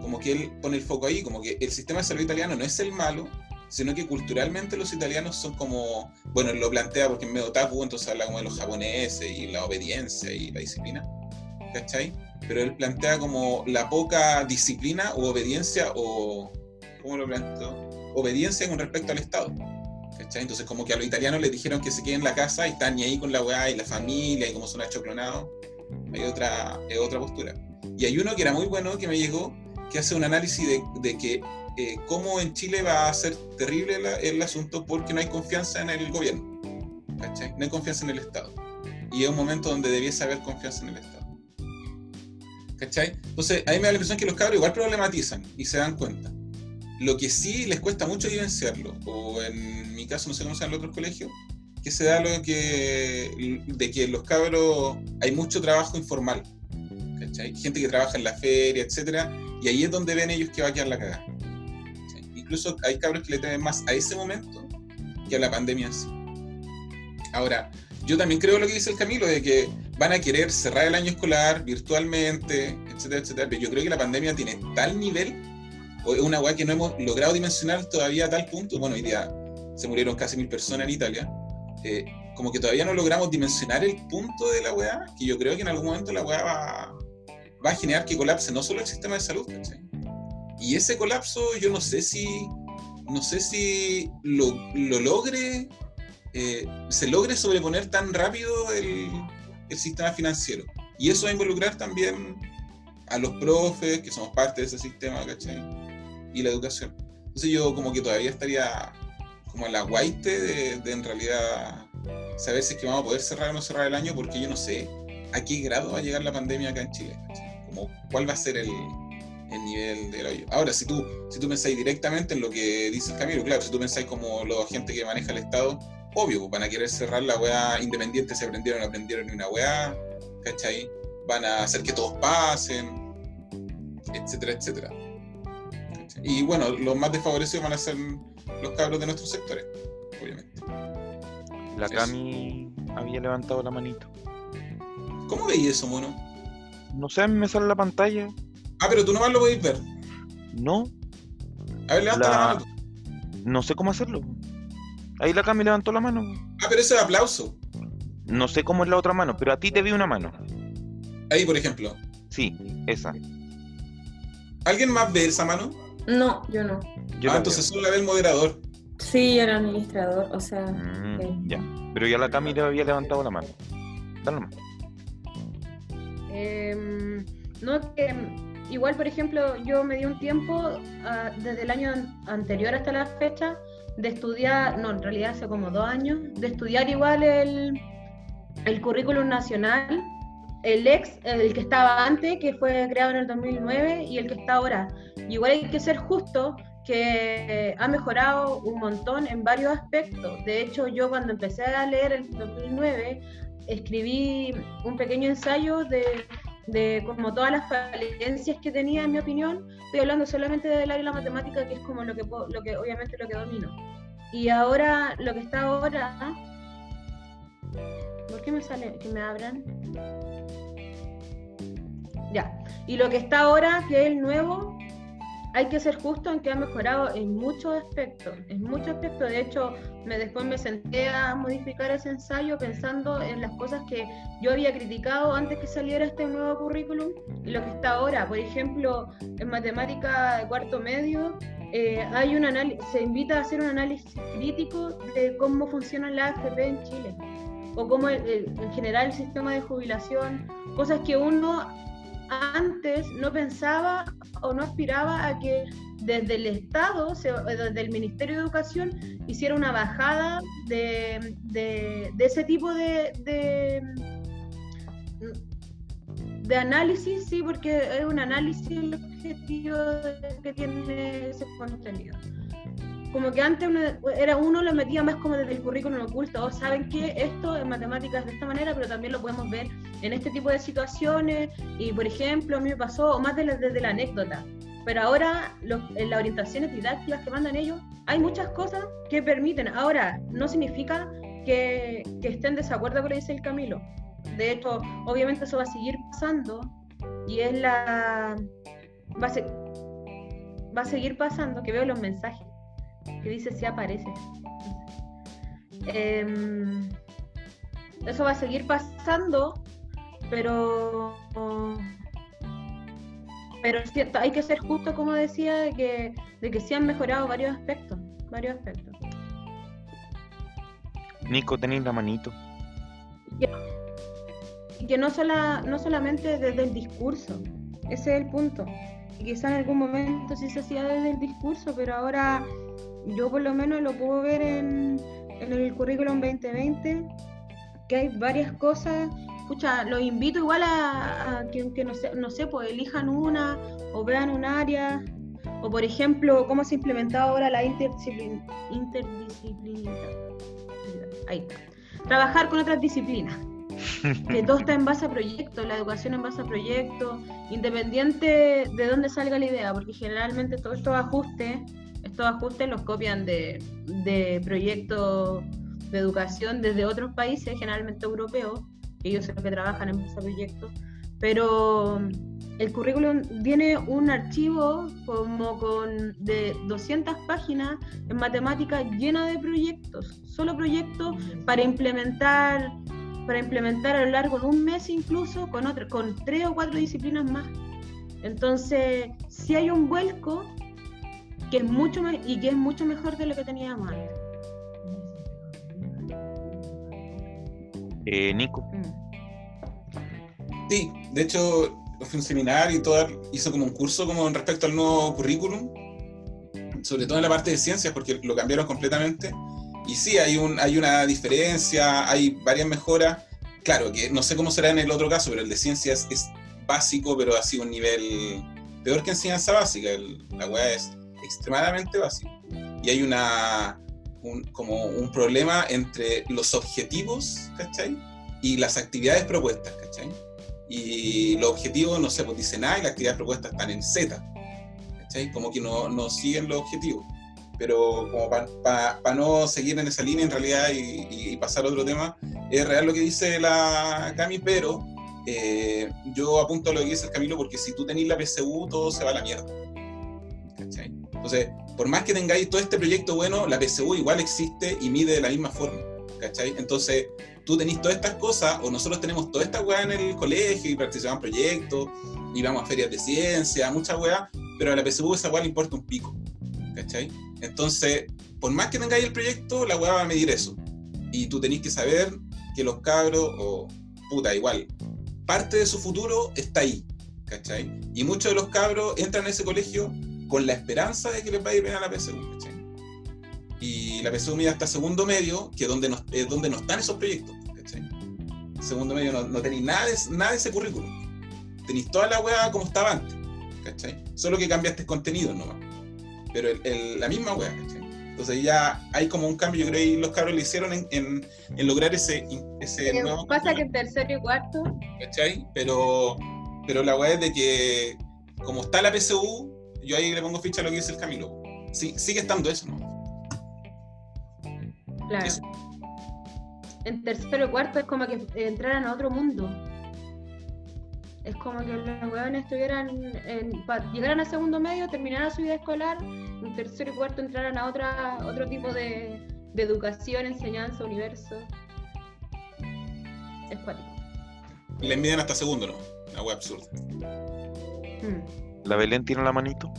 Como que él pone el foco ahí, como que el sistema de salud italiano no es el malo, sino que culturalmente los italianos son como, bueno, él lo plantea porque es medio tapu, entonces habla como de los japoneses y la obediencia y la disciplina, ¿cachai? Pero él plantea como la poca disciplina o obediencia o, ¿cómo lo planteó? Obediencia con respecto al Estado. ¿cachai? Entonces como que a los italianos les dijeron que se queden en la casa y están ahí con la weá y la familia y como son achoclonados. Hay otra, es otra postura. Y hay uno que era muy bueno que me llegó, que hace un análisis de, de que eh, cómo en Chile va a ser terrible la, el asunto porque no hay confianza en el gobierno. ¿cachai? No hay confianza en el Estado. Y es un momento donde debiese haber confianza en el Estado. ¿Cachai? Entonces, ahí me da la impresión que los cabros igual problematizan y se dan cuenta. Lo que sí les cuesta mucho vivenciarlo, o en mi caso, no sé cómo se en los otros colegios, que se da lo que, de que los cabros hay mucho trabajo informal. ¿Cachai? Gente que trabaja en la feria, etcétera, y ahí es donde ven ellos que va a quedar la cagada. ¿cachai? Incluso hay cabros que le temen más a ese momento que a la pandemia en sí. Ahora, yo también creo lo que dice el Camilo, de que van a querer cerrar el año escolar virtualmente, etcétera, etcétera. Pero yo creo que la pandemia tiene tal nivel, o es una weá que no hemos logrado dimensionar todavía a tal punto. Bueno, hoy día se murieron casi mil personas en Italia. Eh, como que todavía no logramos dimensionar el punto de la weá, que yo creo que en algún momento la weá va, va a generar que colapse no solo el sistema de salud, ¿cachai? Y ese colapso yo no sé si, no sé si lo, lo logre, eh, se logre sobreponer tan rápido el, el sistema financiero. Y eso va a involucrar también a los profes, que somos parte de ese sistema, ¿cachai? Y la educación. Entonces yo como que todavía estaría como en la guaite de, de, en realidad saber si es que vamos a poder cerrar o no cerrar el año, porque yo no sé a qué grado va a llegar la pandemia acá en Chile, ¿cachai? Como cuál va a ser el, el nivel del hoyo. Ahora, si tú, si tú pensáis directamente en lo que dice el Camilo, claro, si tú pensáis como la gente que maneja el Estado, obvio, pues, van a querer cerrar la weá independiente, se aprendieron, no aprendieron ni una weá, ¿cachai? Van a hacer que todos pasen, etcétera, etcétera. ¿cachai? Y bueno, los más desfavorecidos van a ser los cabros de nuestros sectores, obviamente. La Cami había levantado la manito. ¿Cómo veis eso, mono? No sé, a mí me sale la pantalla. Ah, pero tú nomás lo podéis ver. No. A ver, levanta la, La- mano. No sé cómo hacerlo. Ahí la Cami levantó la mano. Ah, pero eso es aplauso. No sé cómo es la otra mano, pero a ti te vi una mano. Ahí, por ejemplo. Sí, esa. ¿Alguien más ve esa mano? No, yo no. Yo ah, entonces solo la ve el moderador. Sí, era administrador, o sea. Mm, ya. Pero ya la Cami le había levantado la mano. Dale nomás. Em, no, que igual, por ejemplo, yo me di un tiempo ah, desde el año an- anterior hasta la fecha de estudiar, no, en realidad hace como dos años, de estudiar igual el, el currículum nacional, el ex, el que estaba antes, que fue creado en el 2009, y el que está ahora. Igual hay que ser justo que ha mejorado un montón en varios aspectos. De hecho, yo cuando empecé a leer el 2009, escribí un pequeño ensayo de, de como todas las falencias que tenía, en mi opinión. Estoy hablando solamente del área de la matemática, que es como lo que, lo que obviamente lo que domino. Y ahora, lo que está ahora... ¿Por qué me sale que me abran? Ya. Y lo que está ahora, que es el nuevo, hay que ser justo en que ha mejorado en muchos aspectos, en muchos aspectos. De hecho, me, después me senté a modificar ese ensayo pensando en las cosas que yo había criticado antes que saliera este nuevo currículum y lo que está ahora. Por ejemplo, en matemática de cuarto medio, eh, hay un se invita a hacer un análisis crítico de cómo funciona la AFP en Chile o cómo el- en general el sistema de jubilación, cosas que uno antes no pensaba o no aspiraba a que desde el Estado, desde el Ministerio de Educación, hiciera una bajada de, ese tipo de, de, análisis, sí, porque es un análisis objetivo que tiene ese contenido como que antes era uno lo metía más como desde el currículum oculto, o saben que esto en matemáticas de esta manera, pero también lo podemos ver en este tipo de situaciones, y por ejemplo, a mí me pasó, más desde la anécdota, pero ahora en las orientaciones didácticas que mandan ellos, hay muchas cosas que permiten, ahora no significa que, estén de desacuerdo con lo que dice el Camilo, de hecho, obviamente eso va a seguir pasando, y es la... Va a, va a seguir pasando, que veo los mensajes que dice si aparece. Em, eso va a seguir pasando, pero pero es cierto, hay que ser justo como decía de que, de que se han mejorado varios aspectos, varios aspectos. Nico, tenéis la manito. Y que, no, sola, no solamente desde el discurso, ese es el punto. Y quizá en algún momento sí se hacía desde el discurso, pero ahora yo por lo menos lo puedo ver en, el currículum 2020, que hay varias cosas. Escucha, los invito igual a, que, no sé, no sé, pues elijan una o vean un área. O por ejemplo, cómo se ha implementado ahora la interdisciplina. Ahí. Trabajar con otras disciplinas. que todo está en base a proyectos, la educación en base a proyectos, independiente de dónde salga la idea, porque generalmente todos estos ajustes estos ajustes los copian de, proyectos de educación desde otros países, generalmente europeos, ellos son los que trabajan en esos proyectos, pero el currículum tiene un archivo como con de 200 páginas en matemáticas llena de proyectos, solo proyectos para implementar para implementar a lo largo de un mes incluso con otro, con tres o cuatro disciplinas más. Entonces, si hay un vuelco que es mucho y que es mucho mejor de lo que teníamos antes. Eh, Nico. Mm. Sí, de hecho, fue un seminario y todo, hizo como un curso como respecto al nuevo currículum, sobre todo en la parte de ciencias, porque lo cambiaron completamente. Y sí, hay, un, hay una diferencia, hay varias mejoras. Claro, que no sé cómo será en el otro caso, pero el de ciencias es básico, pero ha sido un nivel peor que enseñanza básica. la weá es extremadamente básico. Y hay una, como un problema entre los objetivos, ¿cachai? Y las actividades propuestas, ¿cachai? Y los objetivos, no sé, pues dicen A y las actividades propuestas están en Z, ¿cachai? Como que no, no siguen los objetivos. Pero como para no seguir en esa línea en realidad y, pasar a otro tema, es real lo que dice la Cami, pero eh, yo apunto a lo que dice el Camilo porque si tú tenés la PSU todo se va a la mierda. Entonces, por más que tengáis todo este proyecto bueno, la PSU igual existe y mide de la misma forma. ¿Cachai? Entonces, tú tenés todas estas cosas, o nosotros tenemos toda esta weá en el colegio y participamos en proyectos, y vamos a ferias de ciencia, mucha weá, pero a la PSU esa weá le importa un pico. ¿Cachai? Entonces, por más que tengáis el proyecto, la weá va a medir eso. Y tú tenés que saber que los cabros, o puta, igual, parte de su futuro está ahí. ¿Cachai? Y muchos de los cabros entran en ese colegio con la esperanza de que les va a ir bien a la PSU. Y la PSU mide hasta segundo medio, que es donde no, es donde no están esos proyectos. Segundo medio no, tenéis nada de, nada de ese currículum. Tenéis toda la weá como estaba antes. Solo que cambiaste contenido nomás. Pero la misma weá. Entonces ya hay como un cambio, yo creo que los cabros le hicieron en, en, lograr ese, ese nuevo Pasa que en tercero y cuarto. Pero, pero la weá es de que como está la PSU, yo ahí le pongo ficha a lo que dice el Camilo. Sí, sigue estando eso, ¿no? Claro. En tercero y cuarto es como que entraran a otro mundo. Es como que los huevones estuvieran, en, llegaran a segundo medio, terminaran su vida escolar, en tercero y cuarto entraran a otra, otro tipo de, educación, enseñanza, universo. Es cuático. Le envidian hasta segundo, ¿no? Una web absurda. Hmm. ¿La Belén tiene la manito?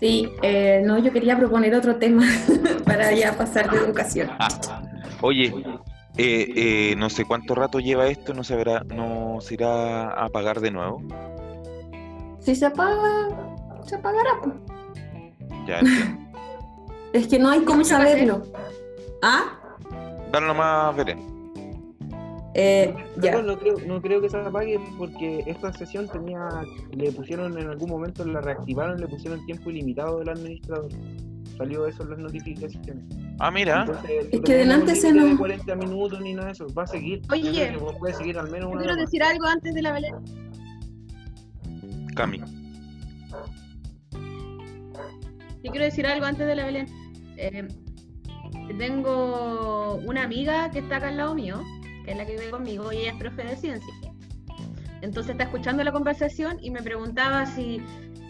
Sí, eh, no, yo quería proponer otro tema para ya pasar de educación. Oye, eh, eh, no sé cuánto rato lleva esto, no se verá, no se irá a apagar de nuevo. Si se apaga, se apagará. pues. Ya entiendo. Es que no hay cómo saberlo. ¿Ah? Dale nomás, Belén. Eh, no creo, no creo que se apague porque esta sesión tenía, le pusieron en algún momento, la reactivaron, le pusieron tiempo ilimitado del administrador. Salió eso en las notificaciones. Ah, mira. Entonces, Es no que delante se nos- 40 minutos ni nada de eso, va a seguir. Oye, puede seguir al menos una quiero hora más. decir algo antes de la Belén. Cami. Yo quiero decir algo antes de la Belén. Eh, tengo una amiga que está acá al lado mío, que es la que vive conmigo, y ella es profe de ciencia. Entonces está escuchando la conversación y me preguntaba si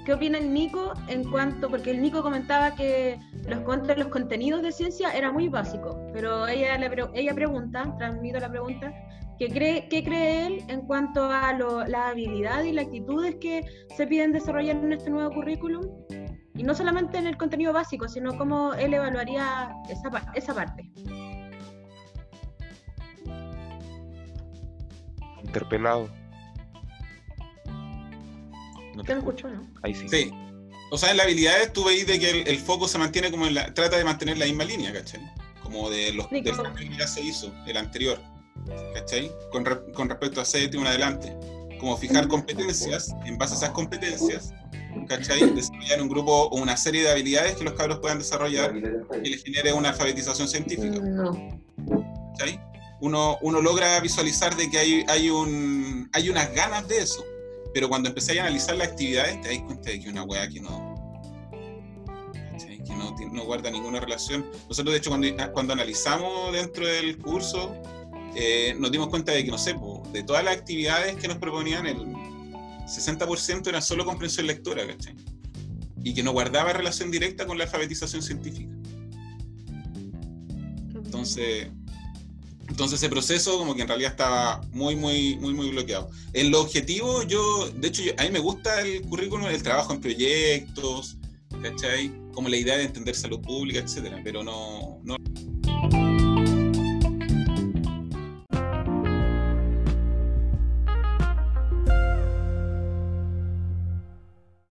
qué opina el Nico en cuanto, porque el Nico comentaba que los, los contenidos de ciencia era muy básico, pero ella, le ella pregunta, transmito la pregunta, ¿qué cree, qué cree él en cuanto a las habilidades y las actitudes que se piden desarrollar en este nuevo currículum? Y no solamente en el contenido básico, sino cómo él evaluaría esa, esa parte. Interpelado. No ¿Usted me escuchó, no? Ahí sí. Sí. O sea, en las habilidades tú veis de que el, el foco se mantiene como en la. trata de mantener la misma línea, ¿cachai? Como de los Nico. del cambio que ya se hizo, el anterior. ¿Cachai? Con, re- con respecto a séptimo en adelante. Como fijar competencias, en base a esas competencias, ¿cachai? Desarrollar un grupo o una serie de habilidades que los cabros puedan desarrollar y les genere una alfabetización científica. No. ¿cachai? Uno, uno logra visualizar de que hay, hay, un, hay unas ganas de eso, pero cuando empezáis a analizar las actividades te dais cuenta de que una weá que no, que no, no guarda ninguna relación. Nosotros, de hecho, cuando, cuando analizamos dentro del curso, eh, nos dimos cuenta de que, no sé, po, de todas las actividades que nos proponían, el 60% era solo comprensión lectora, ¿cachai? Y que no guardaba relación directa con la alfabetización científica. Entonces, entonces ese proceso como que en realidad estaba muy, muy, muy, muy bloqueado. En lo objetivo, yo, de hecho, yo- a mí me gusta el currículum, el trabajo en proyectos, ¿cachai? Como la idea de entender salud pública, etcétera, pero no, no